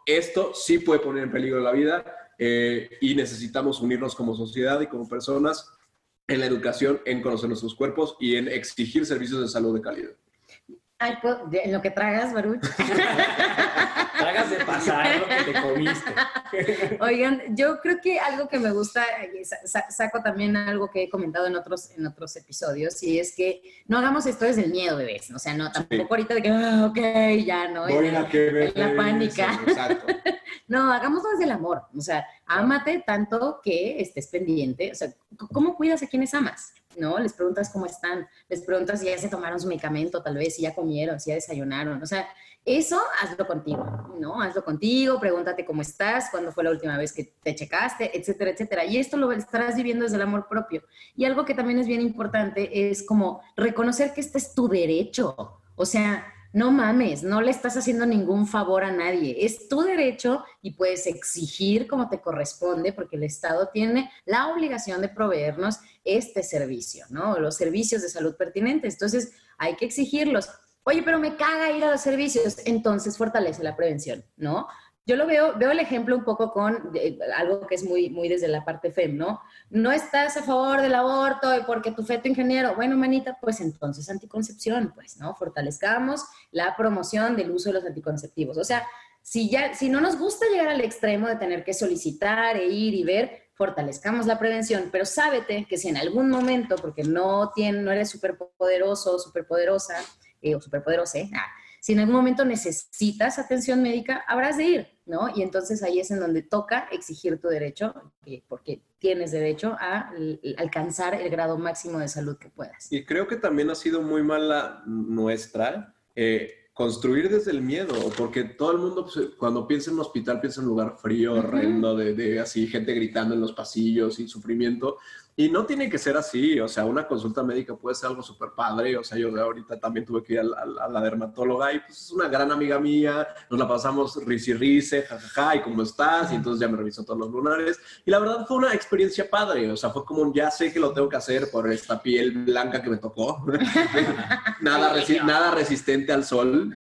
esto sí puede poner en peligro la vida eh, y necesitamos unirnos como sociedad y como personas en la educación, en conocer nuestros cuerpos y en exigir servicios de salud de calidad. Ay, en lo que tragas, Baruch. tragas de pasar lo que te comiste. Oigan, yo creo que algo que me gusta, saco también algo que he comentado en otros, en otros episodios, y es que no hagamos esto desde el miedo, bebés. O sea, no, tampoco ahorita de que, ah, ok, ya, ¿no? Voy que la pánica. Exacto. no, hagámoslo desde el amor. O sea, ámate tanto que estés pendiente. O sea, ¿cómo cuidas a quienes amas? ¿No? Les preguntas cómo están, les preguntas si ya se tomaron su medicamento, tal vez, si ya comieron, si ya desayunaron. O sea, eso hazlo contigo, ¿no? Hazlo contigo, pregúntate cómo estás, cuándo fue la última vez que te checaste, etcétera, etcétera. Y esto lo estarás viviendo desde el amor propio. Y algo que también es bien importante es como reconocer que este es tu derecho. O sea, no mames, no le estás haciendo ningún favor a nadie. Es tu derecho y puedes exigir como te corresponde porque el Estado tiene la obligación de proveernos este servicio, ¿no? Los servicios de salud pertinentes. Entonces, hay que exigirlos. Oye, pero me caga ir a los servicios. Entonces, fortalece la prevención, ¿no? Yo lo veo, veo el ejemplo un poco con algo que es muy, muy desde la parte FEM, ¿no? No estás a favor del aborto y porque tu feto ingeniero, bueno, manita, pues entonces anticoncepción, pues, ¿no? Fortalezcamos la promoción del uso de los anticonceptivos. O sea, si ya, si no nos gusta llegar al extremo de tener que solicitar e ir y ver, fortalezcamos la prevención, pero sábete que si en algún momento, porque no, tiene, no eres súper poderoso, súper poderosa, eh, o súper poderosa, ¿eh? ah, si en algún momento necesitas atención médica, habrás de ir, ¿no? Y entonces ahí es en donde toca exigir tu derecho, porque tienes derecho a alcanzar el grado máximo de salud que puedas. Y creo que también ha sido muy mala nuestra eh, construir desde el miedo, porque todo el mundo pues, cuando piensa en un hospital piensa en un lugar frío, horrendo, de, de así gente gritando en los pasillos y sufrimiento. Y no tiene que ser así, o sea, una consulta médica puede ser algo súper padre, o sea, yo ahorita también tuve que ir a, la dermatóloga y pues es una gran amiga mía, nos la pasamos risi rice, jajaja, y cómo estás, y entonces ya me revisó todos los lunares, y la verdad fue una experiencia padre, o sea, fue como, ya sé que lo tengo que hacer por esta piel blanca que me tocó, nada, nada resistente al sol.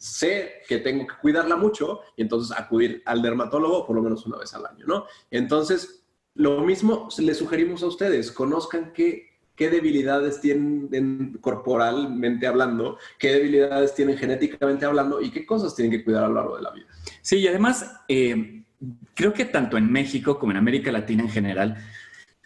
sé que tengo que cuidarla mucho y entonces acudir al dermatólogo por lo menos una vez al año, ¿no? Entonces, lo mismo le sugerimos a ustedes. Conozcan qué, qué debilidades tienen corporalmente hablando, qué debilidades tienen genéticamente hablando y qué cosas tienen que cuidar a lo largo de la vida. Sí, y además, eh, creo que tanto en México como en América Latina en general,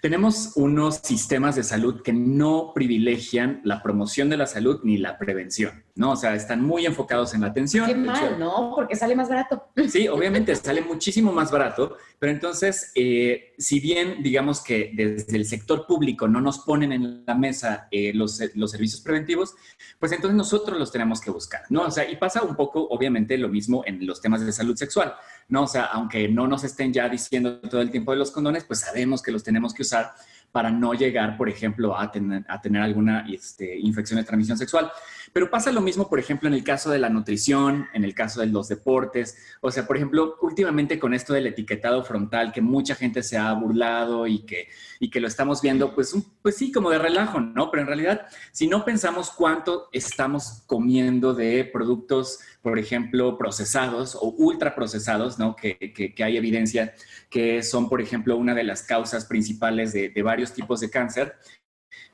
tenemos unos sistemas de salud que no privilegian la promoción de la salud ni la prevención, ¿no? O sea, están muy enfocados en la atención. Qué mal, ¿no? Porque sale más barato. Sí, obviamente sale muchísimo más barato, pero entonces, eh, si bien digamos que desde el sector público no nos ponen en la mesa eh, los, los servicios preventivos, pues entonces nosotros los tenemos que buscar, ¿no? O sea, y pasa un poco, obviamente, lo mismo en los temas de salud sexual, ¿no? O sea, aunque no nos estén ya diciendo todo el tiempo de los condones, pues sabemos que los tenemos que usar para no llegar, por ejemplo, a tener, a tener alguna este, infección de transmisión sexual. Pero pasa lo mismo, por ejemplo, en el caso de la nutrición, en el caso de los deportes. O sea, por ejemplo, últimamente con esto del etiquetado frontal, que mucha gente se ha burlado y que, y que lo estamos viendo, pues, pues sí, como de relajo, ¿no? Pero en realidad, si no pensamos cuánto estamos comiendo de productos, por ejemplo, procesados o ultraprocesados, ¿no? Que, que, que hay evidencia que son, por ejemplo, una de las causas principales de, de varios tipos de cáncer,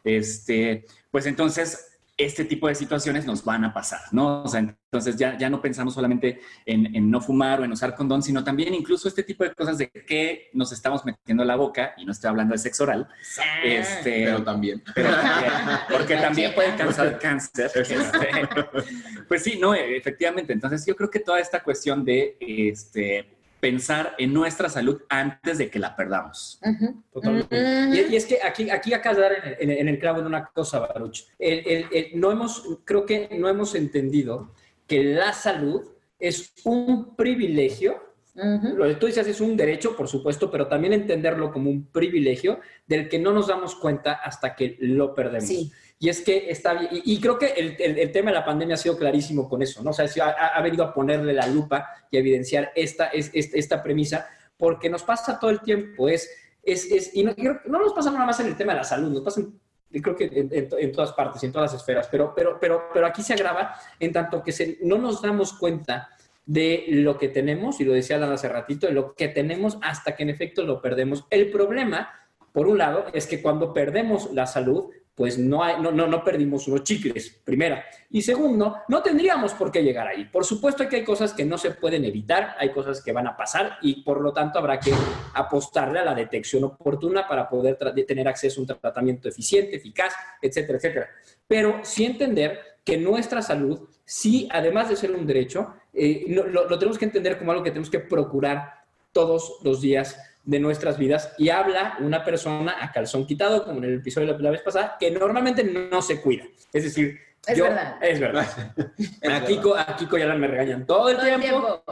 este, pues entonces este tipo de situaciones nos van a pasar, ¿no? O sea, entonces ya, ya no pensamos solamente en, en no fumar o en usar condón, sino también incluso este tipo de cosas de qué nos estamos metiendo a la boca, y no estoy hablando de sexo oral, este, Pero también. pero también, porque también puede causar cáncer. este, pues sí, no, efectivamente. Entonces yo creo que toda esta cuestión de este, pensar en nuestra salud antes de que la perdamos. Totalmente. Y, y es que aquí, aquí acá de dar en el, en el- en el clavo en una cosa, Baruch. El- el- el- no hemos, creo que no hemos entendido que la salud es un privilegio. Lo que tú dices es un derecho, por supuesto, pero también entenderlo como un privilegio del que no nos damos cuenta hasta que lo perdemos. Sí. Y es que está bien, y, creo que el, el- tema de la pandemia ha sido clarísimo con eso, ¿no? O sea, ha, ha venido a ponerle la lupa y a evidenciar esta, es, es- esta premisa, porque nos pasa todo el tiempo, es, es, es- y no, no nos pasa nada más en el tema de la salud, nos pasa creo que en, en en todas partes en todas las esferas, pero, pero, pero, pero aquí se agrava en tanto que se- no nos damos cuenta de lo que tenemos, y lo decía Alan hace ratito, de lo que tenemos hasta que en efecto lo perdemos. El problema, por un lado, es que cuando perdemos la salud, pues no, hay, no, no, no perdimos unos chicles, primera. Y segundo, no tendríamos por qué llegar ahí. Por supuesto que hay cosas que no se pueden evitar, hay cosas que van a pasar y por lo tanto habrá que apostarle a la detección oportuna para poder tener acceso a un tratamiento eficiente, eficaz, etcétera, etcétera. Pero sí entender que nuestra salud, sí, además de ser un derecho, eh, lo tenemos que entender como algo que tenemos que procurar todos los días de nuestras vidas y habla una persona a calzón quitado, como en el episodio de la vez pasada, que normalmente no se cuida. Es decir, Es yo- verdad. Es verdad. a, Kiko, a Kiko y Alan me regañan todo el Todo el tiempo.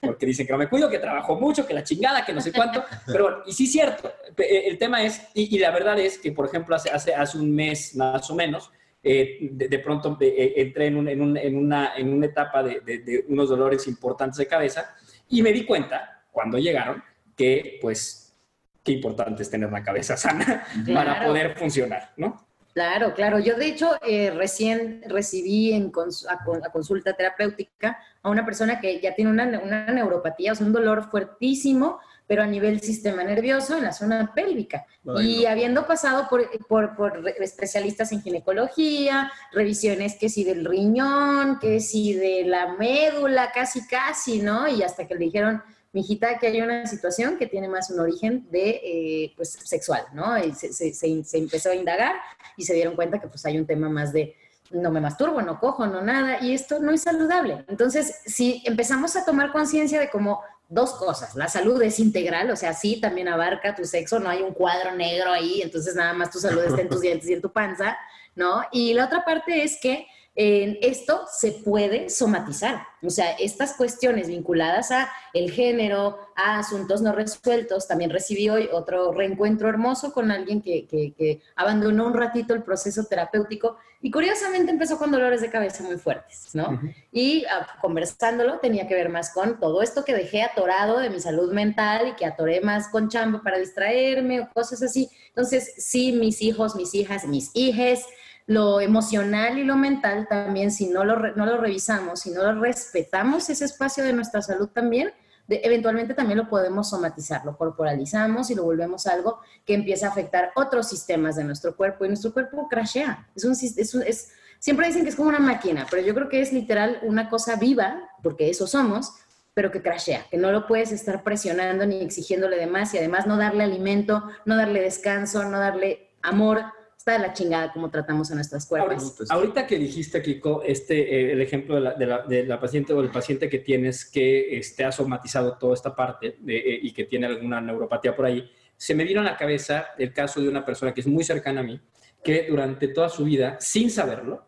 Porque dicen que no me cuido, que trabajo mucho, que la chingada, que no sé cuánto. Pero bueno, y sí es cierto. Pe- El tema es, y, y la verdad es que, por ejemplo, hace, hace, hace un mes más o menos, eh, de, de pronto eh, eh, entré en, un- en un- en una, en una etapa de, de- de unos dolores importantes de cabeza y me di cuenta, cuando llegaron, que pues qué importante es tener la cabeza sana para poder funcionar, ¿no? Claro, claro. Yo, de hecho, eh, recién recibí en cons- a, con- a consulta terapéutica a una persona que ya tiene una, una neuropatía, o sea, un dolor fuertísimo, pero a nivel sistema nervioso en la zona pélvica. Ay, y habiendo pasado por, por- por especialistas en ginecología, revisiones que si del riñón, que si de la médula, casi, casi, ¿no? Y hasta que le dijeron, mijita, que hay una situación que tiene más un origen de, eh, pues, sexual, ¿no? Y se, se- se- se empezó a indagar y se dieron cuenta que pues hay un tema más de no me masturbo, no cojo, no nada, y esto no es saludable. Entonces, si empezamos a tomar conciencia de como dos cosas, la salud es integral, o sea, sí, también abarca tu sexo, no hay un cuadro negro ahí, entonces nada más tu salud está en tus dientes y en tu panza, ¿no? Y la otra parte es que en esto se puede somatizar. O sea, estas cuestiones vinculadas a el género, a asuntos no resueltos. También recibí hoy otro reencuentro hermoso con alguien que, que- que abandonó un ratito el proceso terapéutico y curiosamente empezó con dolores de cabeza muy fuertes, ¿no? Y ah, conversándolo tenía que ver más con todo esto que dejé atorado de mi salud mental y que atoré más con chamba para distraerme o cosas así. Entonces, sí, mis hijos, mis hijas, mis hijes, lo emocional y lo mental también, si no lo, no lo revisamos, si no lo respetamos ese espacio de nuestra salud también, eventualmente también lo podemos somatizar, lo corporalizamos y lo volvemos algo que empieza a afectar otros sistemas de nuestro cuerpo y nuestro cuerpo crashea. Es un, es es- siempre dicen que es como una máquina, pero yo creo que es literal una cosa viva, porque eso somos, pero que crashea, que no lo puedes estar presionando ni exigiéndole de más y además no darle alimento, no darle descanso, no darle amor. Está de la chingada como tratamos a nuestras cuerpos. Ahorita, ahorita que dijiste, Kiko, este, eh, el ejemplo de la, de, la, de la paciente o el paciente que tienes que este, ha somatizado toda esta parte de- eh, y que tiene alguna neuropatía por ahí, se me vino a la cabeza el caso de una persona que es muy cercana a mí, que durante toda su vida, sin saberlo,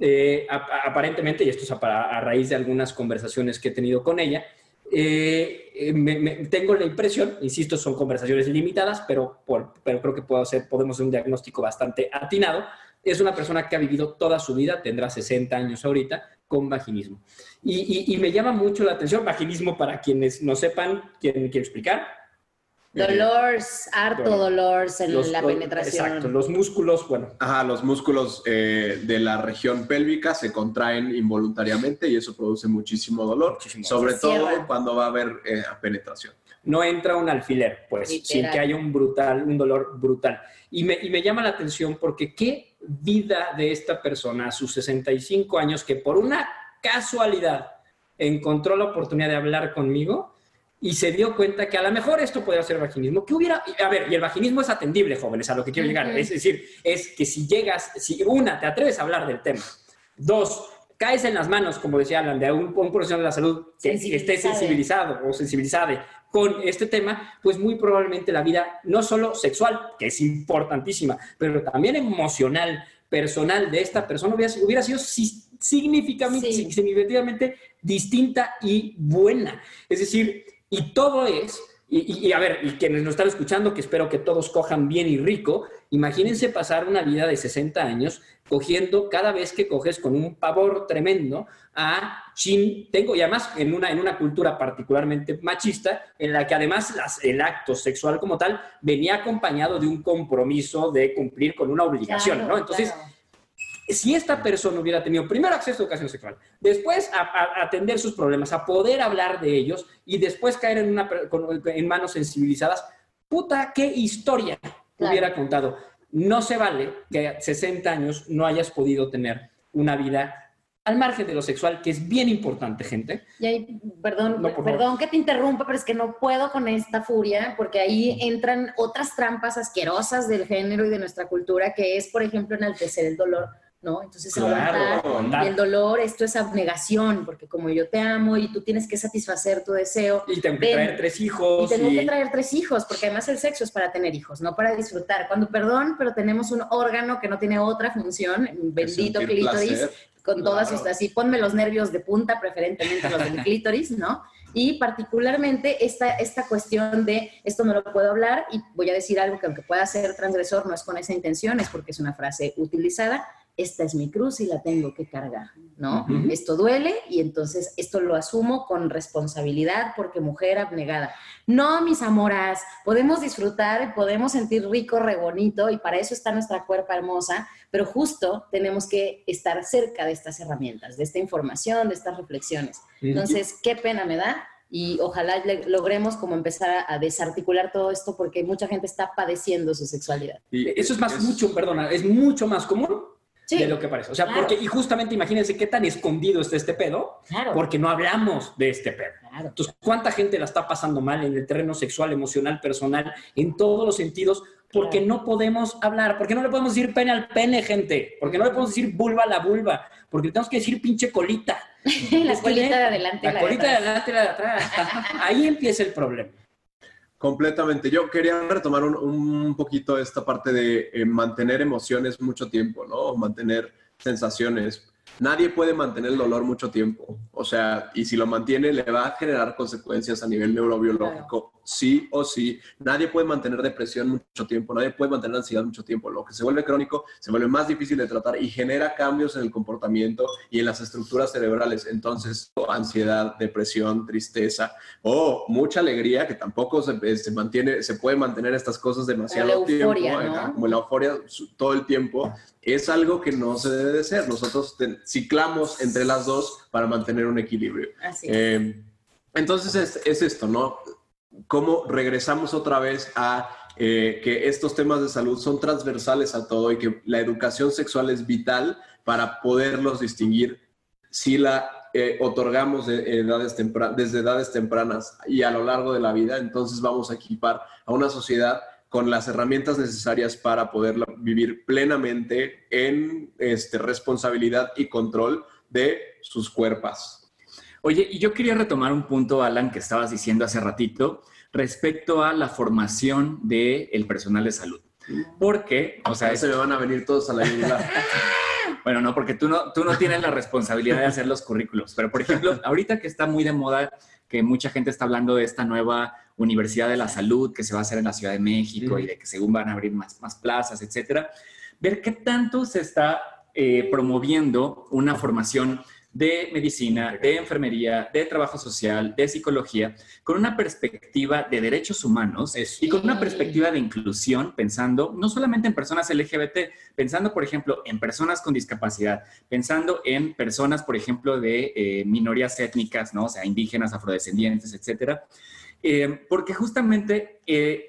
eh, ap- aparentemente, y esto es a raíz de algunas conversaciones que he tenido con ella, eh, eh, me- me- tengo la impresión, insisto, son conversaciones limitadas, pero, por- pero creo que puedo hacer, podemos hacer un diagnóstico bastante atinado. Es una persona que ha vivido toda su vida, tendrá 60 años ahorita, con vaginismo. Y, y- y me llama mucho la atención, vaginismo, para quienes no sepan, ¿quién quiere explicar? Dolores, harto Dolor. dolores en Los- la penetración. Exacto, los músculos, bueno. Ajá, los músculos eh, de la región pélvica se contraen involuntariamente y eso produce muchísimo dolor, sobre Se todo cierra. cuando va a haber eh, penetración. no entra un alfiler, pues, Literal. sin que haya un brutal, un dolor brutal. Y me, y me llama la atención porque qué vida de esta persona a sus 65 años que por una casualidad encontró la oportunidad de hablar conmigo y se dio cuenta que a lo mejor esto podría ser vaginismo. ¿Qué hubiera? A ver, y el vaginismo es atendible, jóvenes, a lo que quiero llegar. Es decir, es que si llegas, si una, te atreves a hablar del tema. Dos, caes en las manos, como decía Alan, de un, un profesional de la salud que esté Sensibilizado. o sensibilizada con este tema, pues muy probablemente la vida, no solo sexual, que es importantísima, pero también emocional, personal de esta persona hubiera, hubiera sido si- significativamente, significativamente distinta y buena. Es decir, y todo es, y, y- y a ver, y quienes nos están escuchando, que espero que todos cojan bien y rico, imagínense pasar una vida de 60 años cogiendo cada vez que coges con un pavor tremendo a chin, tengo, y además en una, en una cultura particularmente machista, en la que además las- el acto sexual como tal venía acompañado de un compromiso de cumplir con una obligación, Claro, ¿no? Entonces, si esta persona hubiera tenido primero acceso a educación sexual, después a, a- a atender sus problemas, a poder hablar de ellos y después caer en, una, en manos sensibilizadas, puta, qué historia hubiera contado. No se vale que a 60 años no hayas podido tener una vida al margen de lo sexual, que es bien importante, gente. Y ahí, perdón, No, perdón que te interrumpa, pero es que no puedo con esta furia, porque ahí entran otras trampas asquerosas del género y de nuestra cultura, que es, por ejemplo, enaltecer el dolor, ¿no? Entonces, Claro, aguantar. el dolor, esto es abnegación, porque como yo te amo y tú tienes que satisfacer tu deseo. Y tengo que ven, traer tres hijos. y tengo y- que traer tres hijos, porque además el sexo es para tener hijos, no para disfrutar. Cuando, perdón, pero tenemos un órgano que no tiene otra función, bendito clítoris, placer. con todas Claro. sus, así, ponme los nervios de punta, preferentemente los del clítoris, ¿no? Y particularmente esta, esta cuestión de esto no lo puedo hablar y voy a decir algo que aunque pueda ser transgresor, no es con esa intención, es porque es una frase utilizada, esta es mi cruz y la tengo que cargar, ¿no? Ujú. Esto duele y entonces esto lo asumo con responsabilidad porque mujer abnegada. No, mis amoras, podemos disfrutar, podemos sentir rico, re bonito y para eso está nuestra cuerpa hermosa, pero justo tenemos que estar cerca de estas herramientas, de esta información, de estas reflexiones. Entonces, qué pena me da y ojalá le- logremos como empezar a, desarticular todo esto porque mucha gente está padeciendo su sexualidad. Eso es más, mucho, perdona, es mucho más común Sí, de lo que parece. O sea, claro. porque, y justamente imagínense qué tan escondido está este pedo, Claro. porque no hablamos de este pedo. Entonces, ¿cuánta gente la está pasando mal en el terreno sexual, emocional, personal, en todos los sentidos? Porque no podemos hablar, porque no le podemos decir pene al pene, gente, porque no le podemos decir vulva a la vulva, porque le tenemos que decir pinche colita. la colita de adelante La colita de adelante y la de atrás. Ahí empieza el problema. Completamente. Yo quería retomar un, un poquito esta parte de eh, mantener emociones mucho tiempo, ¿no? Mantener sensaciones. Nadie puede mantener el dolor mucho tiempo. O sea, y si lo mantiene, le va a generar consecuencias a nivel neurobiológico, sí o sí. Nadie puede mantener depresión mucho tiempo, nadie puede mantener ansiedad mucho tiempo. Lo que se vuelve crónico se vuelve más difícil de tratar y genera cambios en el comportamiento y en las estructuras cerebrales. Entonces, ansiedad, depresión, tristeza o mucha alegría, que tampoco se, eh, se mantiene, se puede mantener estas cosas demasiado euforia, tiempo, como la euforia todo el tiempo, es algo que no se debe de ser. Nosotros ciclamos entre las dos para mantener un equilibrio. Así es. Eh, entonces es, es esto, ¿no? Cómo regresamos otra vez a eh, que estos temas de salud son transversales a todo y que la educación sexual es vital para poderlos distinguir si la eh, otorgamos de edades tempra- desde edades tempranas y a lo largo de la vida, entonces vamos a equipar a una sociedad con las herramientas necesarias para poderla vivir plenamente en este, responsabilidad y control de sus cuerpos. Oye, y yo quería retomar un punto, Alan, que estabas diciendo hace ratito respecto a la formación del personal de salud. Porque, o sea, se me van a venir todos a la yugular. Bueno, no, porque tú no, tú no tienes la responsabilidad de hacer los currículos. Pero, por ejemplo, ahorita que está muy de moda, que mucha gente está hablando de esta nueva Universidad de la Salud que se va a hacer en la Ciudad de México y de que según van a abrir más, más plazas, etcétera, ver qué tanto se está eh, promoviendo una formación de medicina, de enfermería, de trabajo social, de psicología, con una perspectiva de derechos humanos y con una perspectiva de inclusión, pensando no solamente en personas LGBT, pensando, por ejemplo, en personas con discapacidad, pensando en personas, por ejemplo, de eh, minorías étnicas, ¿no? O sea, indígenas, afrodescendientes, etcétera. Eh, porque justamente eh,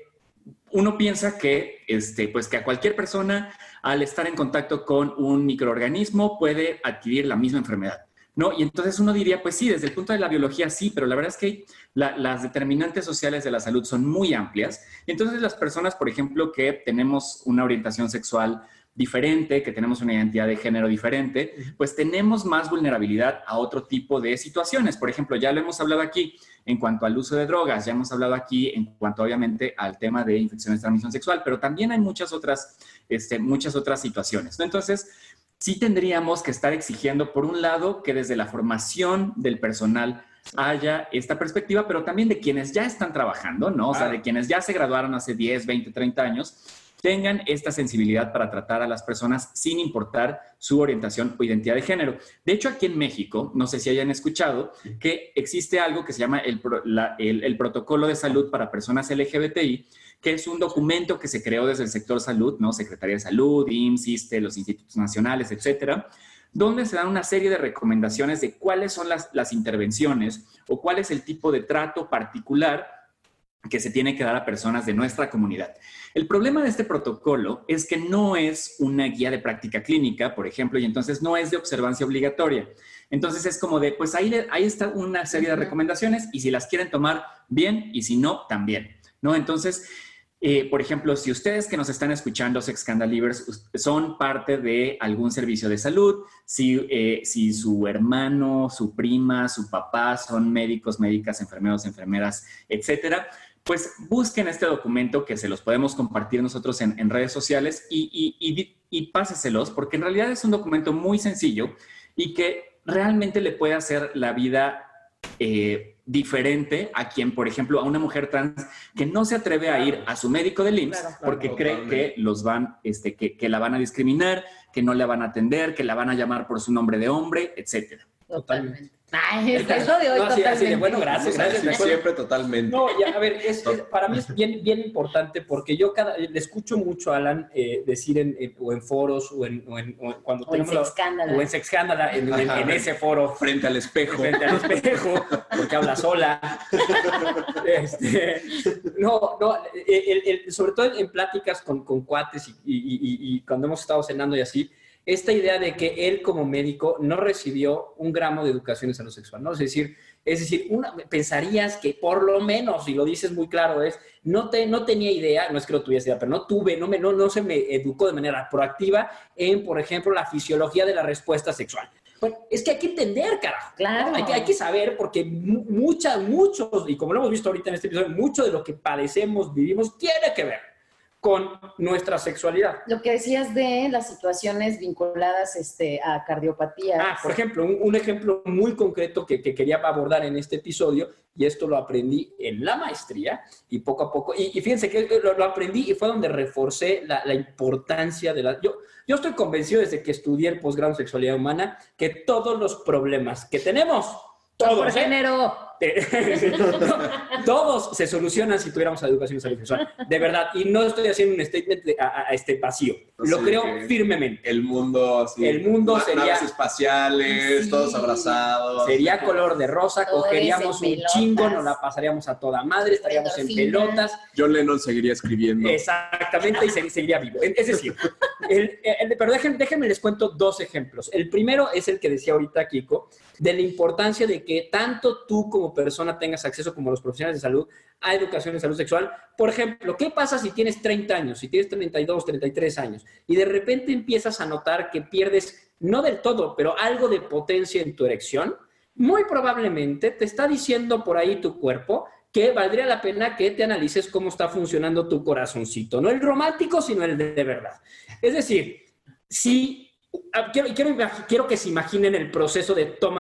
uno piensa que, este, pues que a cualquier persona, al estar en contacto con un microorganismo, puede adquirir la misma enfermedad. ¿No? Y entonces uno diría, pues sí, desde el punto de la biología sí, pero la verdad es que la- las determinantes sociales de la salud son muy amplias. Entonces las personas, por ejemplo, que tenemos una orientación sexual diferente, que tenemos una identidad de género diferente, pues tenemos más vulnerabilidad a otro tipo de situaciones. Por ejemplo, ya lo hemos hablado aquí en cuanto al uso de drogas, ya hemos hablado aquí en cuanto obviamente al tema de infecciones de transmisión sexual, pero también hay muchas otras, este, muchas otras situaciones. ¿no? Entonces, sí tendríamos que estar exigiendo, por un lado, que desde la formación del personal haya esta perspectiva, pero también de quienes ya están trabajando, ¿no? O sea, de quienes ya se graduaron hace 10, 20, 30 años, tengan esta sensibilidad para tratar a las personas sin importar su orientación o identidad de género. De hecho, aquí en México, no sé si hayan escuchado, que existe algo que se llama el, Protocolo de Salud para Personas LGBTI, que es un documento que se creó desde el sector salud, ¿no? Secretaría de Salud, IMSS, ISSSTE, los institutos nacionales, etcétera, donde se dan una serie de recomendaciones de cuáles son las intervenciones o cuál es el tipo de trato particular que se tiene que dar a personas de nuestra comunidad. El problema de este protocolo es que no es una guía de práctica clínica, por ejemplo, y entonces no es de observancia obligatoria. Entonces es como de, pues ahí, ahí está una serie de recomendaciones y si las quieren tomar, bien, y si no, también. ¿No? Entonces, eh, por ejemplo, si ustedes que nos están escuchando, Sex Scandalivers, son parte de algún servicio de salud, si, eh, si su hermano, su prima, su papá son médicos, médicas, enfermeros, enfermeras, etcétera, pues busquen este documento que se los podemos compartir nosotros en, en redes sociales y, y, y y páseselos, porque en realidad es un documento muy sencillo y que realmente le puede hacer la vida eh, diferente a quien, por ejemplo, a una mujer trans que no se atreve a ir a su médico del IMSS porque cree que los van, este, que, que la van a discriminar, que no la van a atender, que la van a llamar por su nombre de hombre, etcétera. Totalmente. Ay, es es lo de hoy No, así- así de, totalmente. bueno, gracias, gracias. Siempre totalmente. No, ya, a ver, es- es- para mí es bien, bien importante porque yo cada, le escucho mucho a Alan eh, decir en, en- o en foros o en, o en- o en- cuando O en tenemos la- Sexcándala. o en Sexcándala, en, en- en ese foro Frente al espejo. frente al espejo porque habla sola. Este, no, no, el- el- sobre todo en pláticas con, con cuates y, y- y- y cuando hemos estado cenando y así, esta idea de que él como médico no recibió un gramo de educación en salud sexual, ¿no? Es decir, es decir, una, pensarías que por lo menos, y lo dices muy claro, es, no, te, no tenía idea, no es que lo tuviese idea, pero no tuve, no, me, no, no se me educó de manera proactiva en, por ejemplo, la fisiología de la respuesta sexual. Bueno, es que hay que entender, carajo. Claro. Hay que, hay que saber porque mu- muchas, muchos, y como lo hemos visto ahorita en este episodio, mucho de lo que padecemos, vivimos, tiene que ver con nuestra sexualidad. Lo que decías de las situaciones vinculadas este, a cardiopatía. Ah, por ejemplo, un, un ejemplo muy concreto que, que quería abordar en este episodio, y esto lo aprendí en la maestría, y poco a poco, y, y fíjense que lo, lo aprendí y fue donde reforcé la, la importancia de la... Yo, yo estoy convencido desde que estudié el posgrado en sexualidad humana que todos los problemas que tenemos, todos, por ¿eh? género. Todos se solucionan si tuviéramos educación en salud sexual. De verdad. Y no estoy haciendo un statement de- a, a este vacío. Lo creo firmemente. El mundo así. El mundo sería- Naves espaciales, Sí. todos abrazados. Sería color de rosa, cogeríamos un pelotas. chingo, nos la pasaríamos a toda madre, estaríamos en pelotas. John Lennon seguiría escribiendo. Exactamente, y se- seguiría vivo. Es decir, el- el- pero déjenme, déjenme les cuento dos ejemplos. El primero es el que decía ahorita Kiko, de la importancia de que tanto tú como persona tengas acceso, como los profesionales de salud, a educación en salud sexual. Por ejemplo, ¿qué pasa si tienes 30 años, si tienes 32, 33 años, y de repente empiezas a notar que pierdes, no del todo, pero algo de potencia en tu erección? Muy probablemente te está diciendo por ahí tu cuerpo que valdría la pena que te analices cómo está funcionando tu corazoncito, no el romántico, sino el de, de verdad. Es decir, si ah, quiero, quiero, quiero que se imaginen el proceso de toma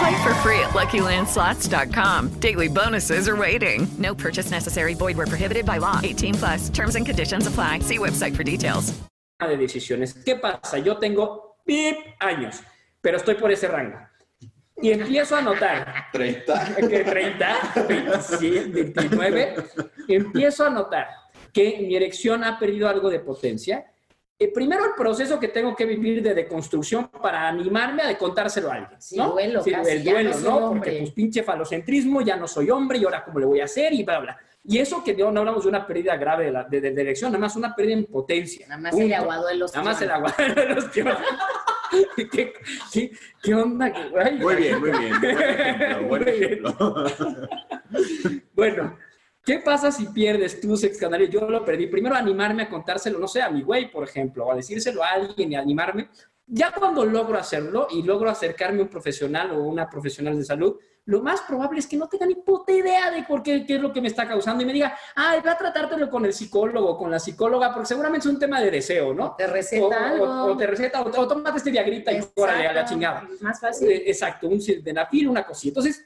Play for free at LuckyLandSlots.com. Daily bonuses are waiting. No purchase necessary. Void where prohibited by law. 18 plus. Terms and conditions apply. See website for details. de decisiones. ¿Qué pasa? Yo tengo pip años, pero estoy por ese rango. Y empiezo a notar 30. que 30, 27, 29, empiezo a notar que mi erección ha perdido algo de potencia. Eh, primero el proceso que tengo que vivir de deconstrucción para animarme a contárselo a alguien. Sí, ¿no? duelo Sí, casi, el duelo, no. Porque pues pinche falocentrismo, ya no soy hombre y ahora cómo le voy a hacer y bla, bla. Y eso que no, no hablamos de una pérdida grave de, la, de, de- de erección, nada más una pérdida en potencia. Nada más el aguado de los Nada más el aguado de los tíos. ¿Qué, qué, qué onda? Ay, Muy bien, muy bien. Buen ejemplo, buen Muy bien. Bueno, ¿qué pasa si pierdes tu sex canal? Yo lo perdí. Primero animarme a contárselo, no sé, a mi güey, por ejemplo, o a decírselo a alguien y animarme. Ya cuando logro hacerlo y logro acercarme a un profesional o una profesional de salud, lo más probable es que no tenga ni puta idea de por qué, qué es lo que me está causando y me diga, ay, va a tratártelo con el psicólogo, con la psicóloga, porque seguramente es un tema de deseo, ¿no? Te receta O, o- algo. o te receta, o, o tómate este viagrita y Exacto. órale a la chingada. Más fácil. Eh, Exacto, un sildenafil, una cosita. Entonces,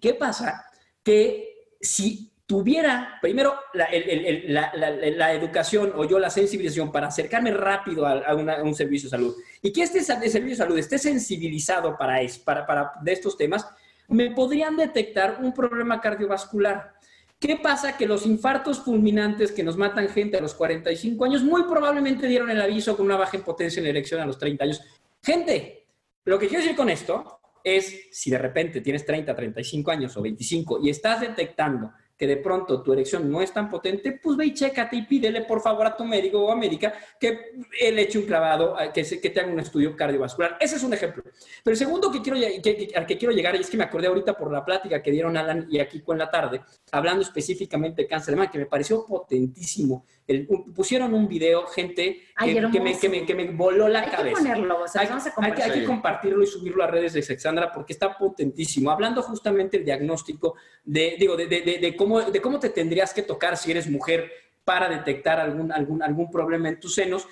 ¿qué pasa? Que si tuviera primero la, el- el- la- la- educación o yo la sensibilización para acercarme rápido a, a una- a un servicio de salud y que este servicio de salud esté sensibilizado para, es- para, para de estos temas, me podrían detectar un problema cardiovascular. ¿Qué pasa? Que los infartos fulminantes que nos matan gente a los 45 años muy probablemente dieron el aviso con una baja en potencia en la erección a los 30 años. Gente, lo que quiero decir con esto es, si de repente tienes 30, 35 años o 25 y estás detectando que de pronto tu erección no es tan potente, pues ve y chécate y pídele por favor a tu médico o a médica que él eche un clavado, que, se- que te haga un estudio cardiovascular. Ese es un ejemplo. Pero el segundo que quiero, que- al que quiero llegar, y es que me acordé ahorita por la plática que dieron Alan y Akiko en la tarde, hablando específicamente de cáncer de mama, que me pareció potentísimo. El- pusieron un video, gente, Ay, que, que me, que, me, que me voló la Hay que cabeza. ponerlo, o sea, hay, vamos a hay que, hay que compartirlo. y subirlo a redes de Sexandra porque está potentísimo. Hablando justamente del diagnóstico de, digo, de, de- de- de cómo, de cómo te tendrías que tocar si eres mujer para detectar algún, algún, algún problema en tus senos.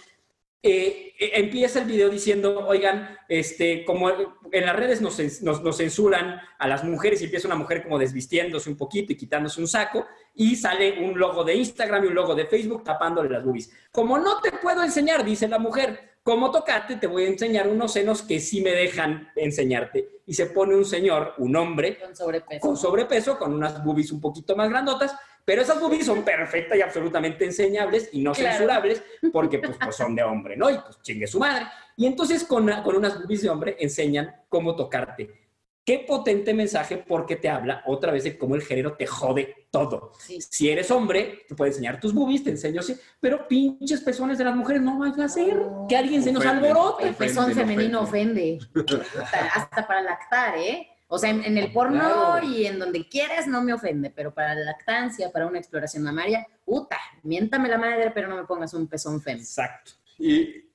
Eh, eh, empieza el video diciendo, oigan, este, como en las redes nos, nos, nos censuran a las mujeres y empieza una mujer como desvistiéndose un poquito y quitándose un saco y sale un logo de Instagram y un logo de Facebook tapándole las boobies. Como no te puedo enseñar, dice la mujer, como tocarte te voy a enseñar unos senos que sí me dejan enseñarte. Y se pone un señor, un hombre, Con sobrepeso. con sobrepeso, con unas boobies un poquito más grandotas, pero esas boobies son perfectas y absolutamente enseñables y no Claro. censurables porque pues, pues, son de hombre, ¿no? Y pues chingue su madre. Y entonces con, con unas boobies de hombre enseñan cómo tocarte. Qué potente mensaje porque te habla otra vez de cómo el género te jode todo. Si eres hombre, te puede enseñar tus boobies, te enseño así, pero pinches pezones de las mujeres no vaya a ser que alguien se nos alborote. El pezón Ofende, femenino ofende. Hasta, hasta para lactar, ¿eh? O sea, en, en el porno Claro. y en donde quieras no me ofende, pero para la lactancia, para una exploración mamaria, puta, miéntame la madre, pero no me pongas un pezón fem. Exacto. Y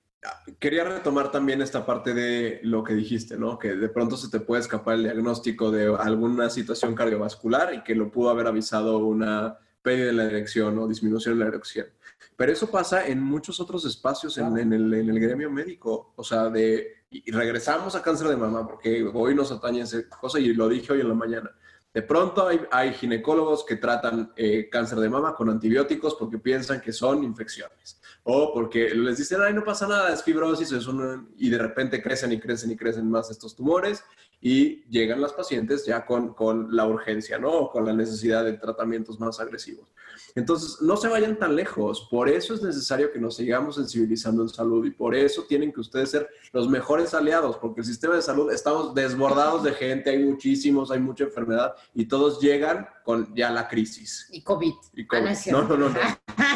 quería retomar también esta parte de lo que dijiste, ¿no? Que de pronto se te puede escapar el diagnóstico de alguna situación cardiovascular y que lo pudo haber avisado una pérdida en la erección o disminución en la erección. Pero eso pasa en muchos otros espacios en, en el, en el gremio médico. O sea, de, y y regresamos a cáncer de mama, porque hoy nos atañe esa cosa y lo dije hoy en la mañana. De pronto hay, hay ginecólogos que tratan eh, cáncer de mama con antibióticos porque piensan que son infecciones. O porque les dicen, ay, no pasa nada, es fibrosis, es una... y de repente crecen y crecen y crecen más estos tumores y llegan las pacientes ya con, con la urgencia, ¿no? Con la necesidad de tratamientos más agresivos. Entonces, no se vayan tan lejos. Por eso es necesario que nos sigamos sensibilizando en salud y por eso tienen que ustedes ser los mejores aliados, porque el sistema de salud estamos desbordados de gente, hay muchísimos, hay mucha enfermedad y todos llegan con ya la crisis. Y COVID. Y COVID. Ah, no no, no, no, no.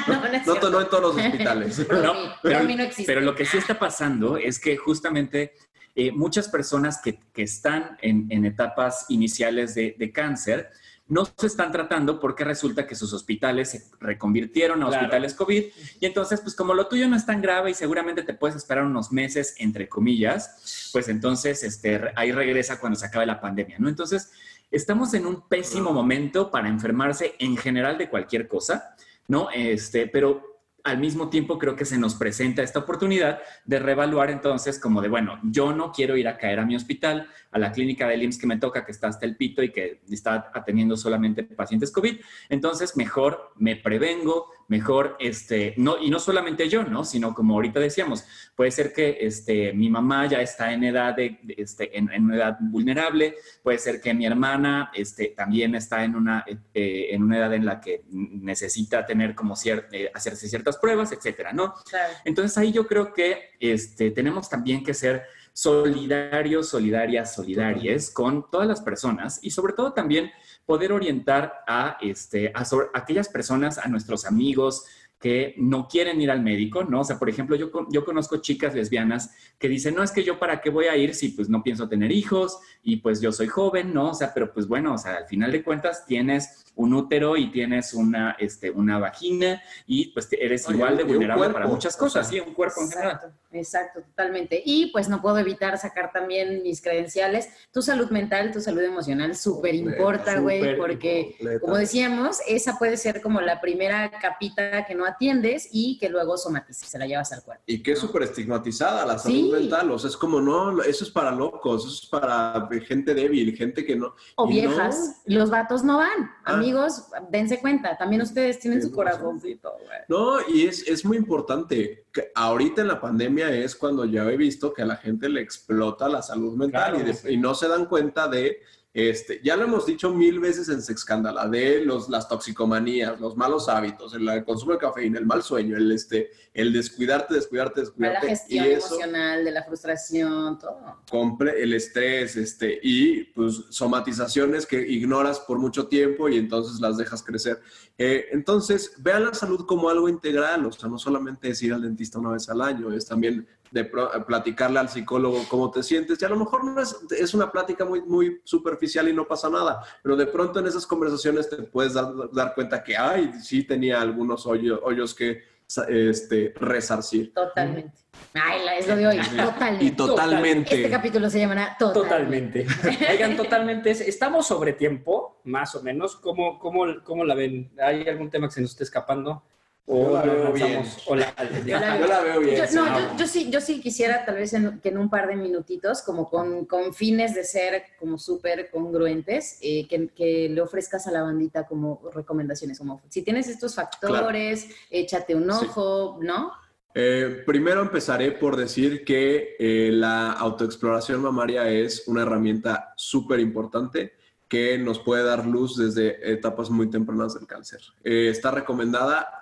no, no No, en todos los hospitales. No, pero, Para mí no existe. pero lo que sí está pasando es que justamente eh, muchas personas que, que están en, en etapas iniciales de, de cáncer no se están tratando porque resulta que sus hospitales se reconvirtieron a Claro. hospitales COVID y entonces pues como lo tuyo no es tan grave y seguramente te puedes esperar unos meses entre comillas, pues entonces este, ahí regresa cuando se acabe la pandemia, ¿no? Entonces estamos en un pésimo momento para enfermarse en general de cualquier cosa, ¿no? Este, pero al mismo tiempo creo que se nos presenta esta oportunidad de reevaluar entonces como de, bueno, yo no quiero ir a caer a mi hospital, a la clínica del IMSS que me toca, que está hasta el pito y que está atendiendo solamente pacientes COVID, entonces mejor me prevengo, mejor, este, no, y no solamente yo, ¿no? Sino como ahorita decíamos, puede ser que este, mi mamá ya está en edad, de, este, en, en una edad vulnerable, puede ser que mi hermana este, también está en una, eh, en una edad en la que necesita tener como cier- eh, hacerse ciertas pruebas, etcétera, ¿no? Claro. Entonces ahí yo creo que este, tenemos también que ser solidarios, solidarias, solidarias con todas las personas y sobre todo también poder orientar a, este, a sobre- aquellas personas, a nuestros amigos que no quieren ir al médico, ¿no? O sea, por ejemplo, yo, yo conozco chicas lesbianas que dicen, no, es que yo para qué voy a ir si pues no pienso tener hijos y pues yo soy joven, ¿no? O sea, pero pues bueno, o sea, al final de cuentas tienes un útero y tienes una, este, una vagina y pues eres Oye, igual de vulnerable para cuerpo, muchas o cosas, sea, sí, un cuerpo en general. Exacto, exacto, totalmente. Y pues no puedo evitar sacar también mis credenciales. Tu salud mental, tu salud emocional, súper importa, güey, porque Neta. como decíamos, esa puede ser como la primera capita que no atiendes y que luego somatices, se la llevas al cuerpo. Y que es súper estigmatizada la salud Sí. mental. O sea, es como, no, eso es para locos, eso es para gente débil, gente que no. O no. viejas, los vatos no van. Ah. Amigos, dense cuenta, también ustedes tienen su corazoncito, güey. No, y es, es muy importante. que ahorita en la pandemia es cuando ya he visto que a la gente le explota la salud mental Claro, y, de- sí. y no se dan cuenta de, este, ya lo hemos dicho mil veces en Sexcándala, de los, las toxicomanías, los malos hábitos, el, el consumo de cafeína, el mal sueño, el, este, el descuidarte, descuidarte, La descuidarte. gestión y eso, emocional, de la frustración, todo. el estrés este, y pues somatizaciones que ignoras por mucho tiempo y entonces las dejas crecer. Eh, entonces, vean la salud como algo integral, o sea, no solamente es ir al dentista una vez al año, es también de pro- platicarle al psicólogo cómo te sientes. Y a lo mejor no es, es una plática muy, muy superficial y no pasa nada, pero de pronto en esas conversaciones te puedes dar, dar cuenta que, ay, sí tenía algunos hoyo- hoyos que este, resarcir. Totalmente. Ay, la- es lo de hoy. Totalmente. Y totalmente. Este capítulo se llamará Totalmente. Totalmente. Oigan, totalmente. es- Estamos sobre tiempo, más o menos. ¿Cómo, cómo, cómo la ven? ¿Hay algún tema que se nos esté escapando? ¿O Yo la veo bien. Yo la, veo bien, Yo, no, yo, yo sí, yo sí quisiera tal vez en- que en un par de minutitos, como con, con fines de ser como súper congruentes, eh, que, que le ofrezcas a la bandita como recomendaciones, como si tienes estos factores, échate un Sí. ojo, ¿no? Eh, primero empezaré por decir que eh, la autoexploración mamaria es una herramienta súper importante que nos puede dar luz desde etapas muy tempranas del cáncer. Eh, está recomendada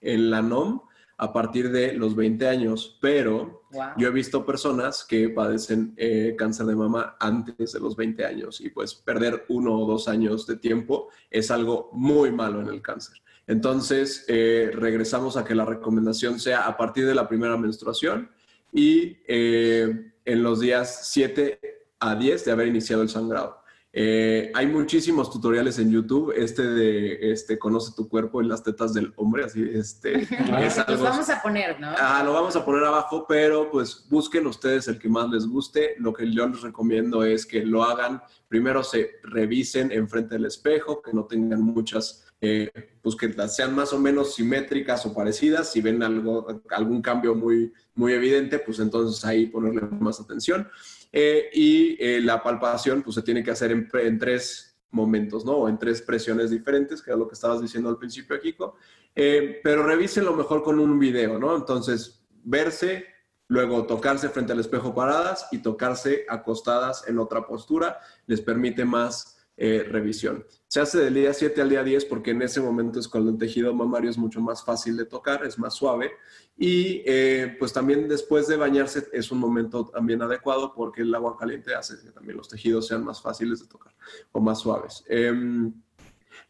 en la NOM a partir de los 20 años, pero Wow. yo he visto personas que padecen eh, cáncer de mama antes de los 20 años y pues perder uno o dos años de tiempo es algo muy malo en el cáncer. Entonces, eh, regresamos a que la recomendación sea a partir de la primera menstruación y eh, en los días 7 a 10 de haber iniciado el sangrado. Eh, hay muchísimos tutoriales en YouTube, este de este, Conoce tu cuerpo en las tetas del hombre, así, este, es Los vamos a poner, ¿no? Ah, lo vamos a poner abajo, pero pues busquen ustedes el que más les guste. Lo que yo les recomiendo es que lo hagan. Primero se revisen enfrente del espejo, que no tengan muchas, eh, pues que sean más o menos simétricas o parecidas. Si ven algo, algún cambio muy, muy evidente, pues entonces ahí ponerle más atención. Eh, y eh, la palpación, pues se tiene que hacer en, en tres momentos, ¿no? O en tres presiones diferentes, que era lo que estabas diciendo al principio, Kiko. Eh, pero revísenlo mejor con un video, ¿no? Entonces, verse, luego tocarse frente al espejo paradas y tocarse acostadas en otra postura les permite más eh, revisión. Se hace del día 7 al día 10 porque en ese momento es cuando el tejido mamario es mucho más fácil de tocar, es más suave y eh, pues también después de bañarse es un momento también adecuado porque el agua caliente hace que también los tejidos sean más fáciles de tocar o más suaves. Em,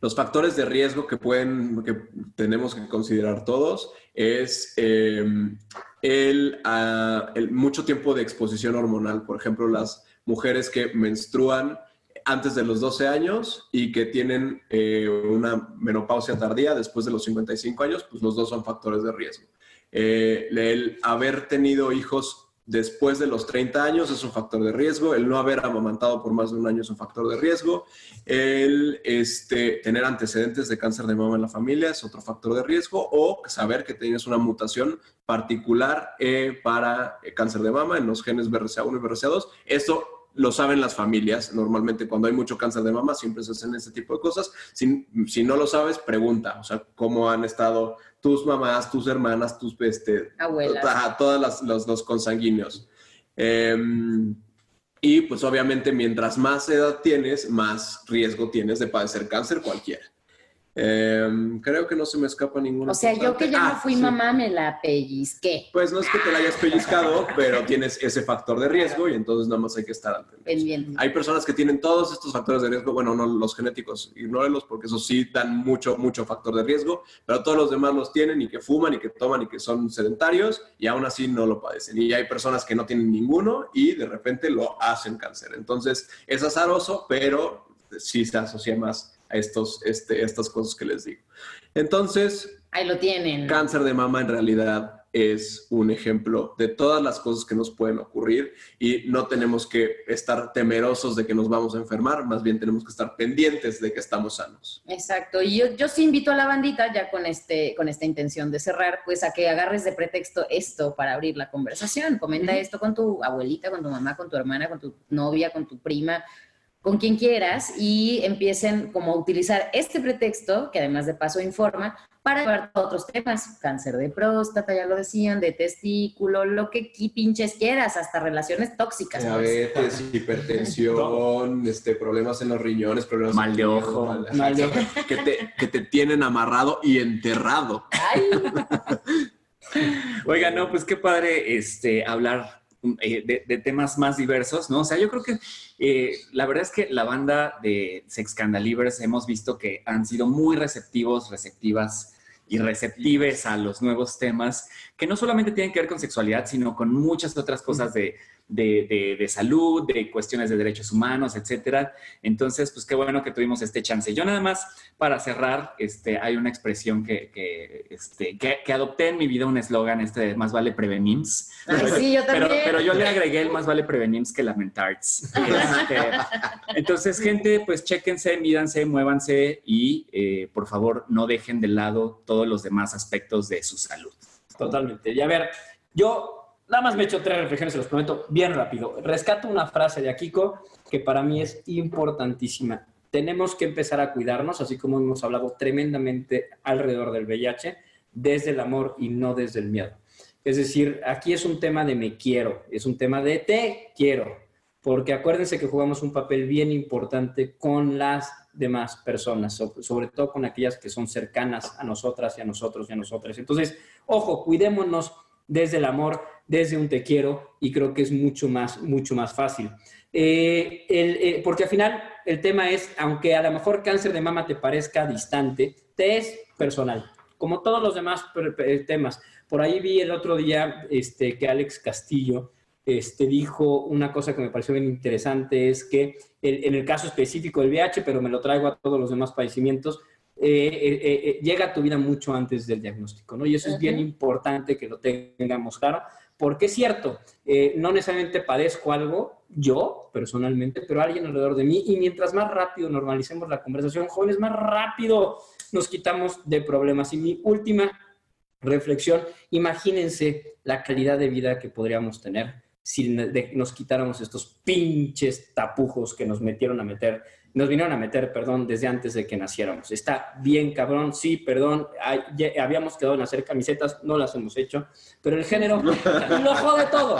los factores de riesgo que pueden, que tenemos que considerar todos es el, ah, el mucho tiempo de exposición hormonal. Por ejemplo, las mujeres que menstruan antes de los 12 años y que tienen eh, una menopausia tardía después de los 55 años, pues los dos son factores de riesgo. Eh, el haber tenido hijos después de los 30 años es un factor de riesgo, el no haber amamantado por más de un año es un factor de riesgo, el este, tener antecedentes de cáncer de mama en la familia es otro factor de riesgo, o saber que tienes una mutación particular eh, para cáncer de mama en los genes BRCA1 y BRCA2. Esto lo saben las familias. Normalmente cuando hay mucho cáncer de mama siempre se hacen este tipo de cosas. Si, si no lo sabes, pregunta. O sea, cómo han estado tus mamás, tus hermanas, tus este, Abuelas. todas las, los, los consanguíneos. Eh, y pues obviamente mientras más edad tienes, más riesgo tienes de padecer cáncer cualquiera. Eh, creo que no se me escapa ninguna. O sea, yo que ya Ah, no fui sí. mamá, me la pellizqué. Pues no es que te la hayas pellizcado, pero tienes ese factor de riesgo y entonces nada más hay que estar atento. Pendiente. Hay personas que tienen todos estos factores de riesgo, bueno, no los genéticos, ignórenlos porque esos sí dan mucho, mucho factor de riesgo, pero todos los demás los tienen y que fuman y que toman y que son sedentarios y aún así no lo padecen. Y hay personas que no tienen ninguno y de repente lo hacen cáncer. Entonces es azaroso, pero sí se asocia más estos, este, estas cosas que les digo. Entonces, Ahí lo tienen. Cáncer de mama en realidad es un ejemplo de todas las cosas que nos pueden ocurrir y no tenemos que estar temerosos de que nos vamos a enfermar, más bien tenemos que estar pendientes de que estamos sanos. Exacto, y yo, yo sí invito a la bandita, ya con, este, con esta intención de cerrar, pues a que agarres de pretexto esto para abrir la conversación. Comenta esto con tu abuelita, con tu mamá, con tu hermana, con tu novia, con tu prima, con quien quieras, y empiecen como a utilizar este pretexto, que además de paso informa, para llevar a otros temas, cáncer de próstata, ya lo decían, de testículo, lo que pinches quieras, hasta relaciones tóxicas. Diabetes, hipertensión, este, problemas en los riñones, problemas Mal de ojo. mal- Mal de ojo. que, te, que te tienen amarrado y enterrado. Oiga, no, pues qué padre este, hablar eh, de, temas más diversos, ¿no? O sea, yo creo que eh, la verdad es que la banda de Sex Scandalivers hemos visto que han sido muy receptivos, receptivas y receptives a los nuevos temas que no solamente tienen que ver con sexualidad, sino con muchas otras cosas de, de- de- de salud, de cuestiones de derechos humanos, etcétera. Entonces, pues qué bueno que tuvimos este chance. Yo nada más, para cerrar, este, hay una expresión que, que, este, que, que adopté en mi vida, un eslogan, este de más vale prevenims. Ay, Pero- sí, yo pero, también. pero yo le agregué el más vale prevenims que lamentards. Este, entonces, gente, pues chéquense, mídanse, muévanse y eh, por favor no dejen de lado todos los demás aspectos de su salud. Totalmente. Y a ver, yo nada más me echo tres reflexiones, se los prometo, bien rápido. Rescato una frase de Akiko que para mí es importantísima. Tenemos que empezar a cuidarnos, así como hemos hablado tremendamente alrededor del VIH, desde el amor y no desde el miedo. Es decir, aquí es un tema de me quiero, es un tema de te quiero, porque acuérdense que jugamos un papel bien importante con las demás personas, so- sobre todo con aquellas que son cercanas a nosotras y a nosotros y a nosotras. Entonces, ojo, cuidémonos desde el amor, desde un te quiero, y creo que es mucho más, mucho más fácil. Eh, el- eh, porque al final el tema es, aunque a lo mejor cáncer de mama te parezca distante, te es personal, como todos los demás temas. Por ahí vi el otro día este, que Alex Castillo este, dijo una cosa que me pareció bien interesante, es que en el caso específico del VIH, pero me lo traigo a todos los demás padecimientos, eh, eh, eh, llega a tu vida mucho antes del diagnóstico, ¿no? Y eso es bien importante que lo tengamos claro, porque es cierto, no necesariamente padezco algo yo personalmente, pero alguien alrededor de mí, y mientras más rápido normalicemos la conversación, jóvenes, más rápido nos quitamos de problemas. Y mi última reflexión, imagínense la calidad de vida que podríamos tener si nos quitáramos estos pinches tapujos que nos metieron a meter, nos vinieron a meter, perdón, desde antes de que naciéramos. Está bien, cabrón, sí, perdón, ay, ya habíamos quedado en hacer camisetas, no las hemos hecho, pero el género lo jode todo.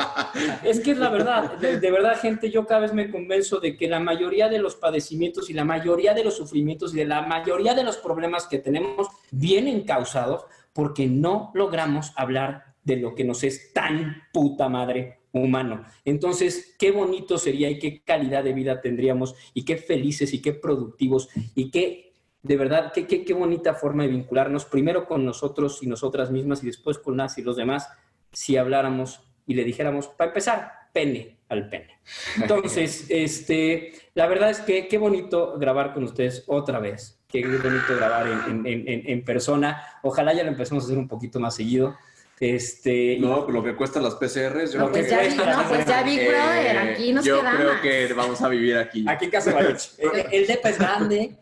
Es que es la verdad, de, de verdad, gente, yo cada vez me convenzo de que la mayoría de los padecimientos y la mayoría de los sufrimientos y de la mayoría de los problemas que tenemos vienen causados porque no logramos hablar de lo que nos es tan puta madre humano. Entonces, qué bonito sería y qué calidad de vida tendríamos y qué felices y qué productivos y qué, de verdad, qué, qué, qué bonita forma de vincularnos primero con nosotros y nosotras mismas y después con las y los demás si habláramos y le dijéramos, para empezar, pene al pene. Entonces, este, la verdad es que qué bonito grabar con ustedes otra vez. Qué bonito grabar en, en- en- en persona. Ojalá ya lo empecemos a hacer un poquito más seguido. Este, No, lo que cuestan las PCRs. Yo Lo creo que que cuesta No, pues ya Big Brother, aquí nos yo quedamos. creo que vamos a vivir aquí. Aquí en Casa Baruch. El, el depa es grande.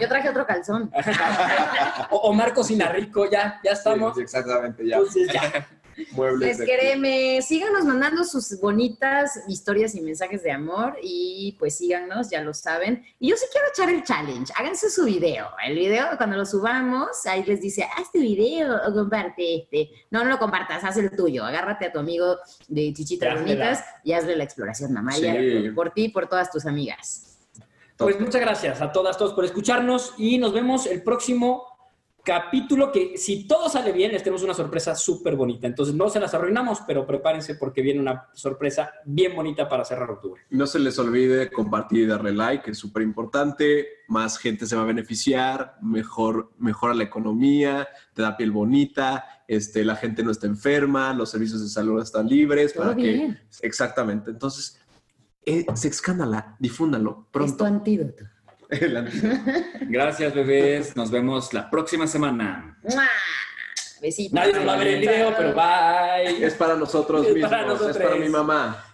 Yo traje otro calzón. O, o Marco Sinarrico, ya, ya estamos. Sí, exactamente, ya. Entonces, ya. Muebles Les de- queremos, síganos mandando sus bonitas historias y mensajes de amor y pues síganos, ya lo saben. Y yo sí quiero echar el challenge, háganse su video. El video, cuando lo subamos, ahí les dice, haz tu video o comparte este. No, no lo compartas, haz el tuyo. Agárrate a tu amigo de Chichitas Bonitas y hazle la exploración, Mamaya, Sí. por, por ti y por todas tus amigas. Pues muchas gracias a todas, todos por escucharnos y nos vemos el próximo capítulo que si todo sale bien les tenemos una sorpresa súper bonita. Entonces no se las arruinamos, pero prepárense porque viene una sorpresa bien bonita para cerrar octubre. No se les olvide compartir y darle like, que es súper importante. Más gente se va a beneficiar, mejor, mejora la economía, te da piel bonita, este, la gente no está enferma, los servicios de salud están libres. Todo para bien. que Exactamente. Entonces, eh, se escándala, difúndalo Es tu pronto. antídoto. Gracias, bebés. Nos vemos la próxima semana. Besitos. Nadie nos va a ver el video, pero bye. Es para nosotros Es mismos, para es para mi mamá.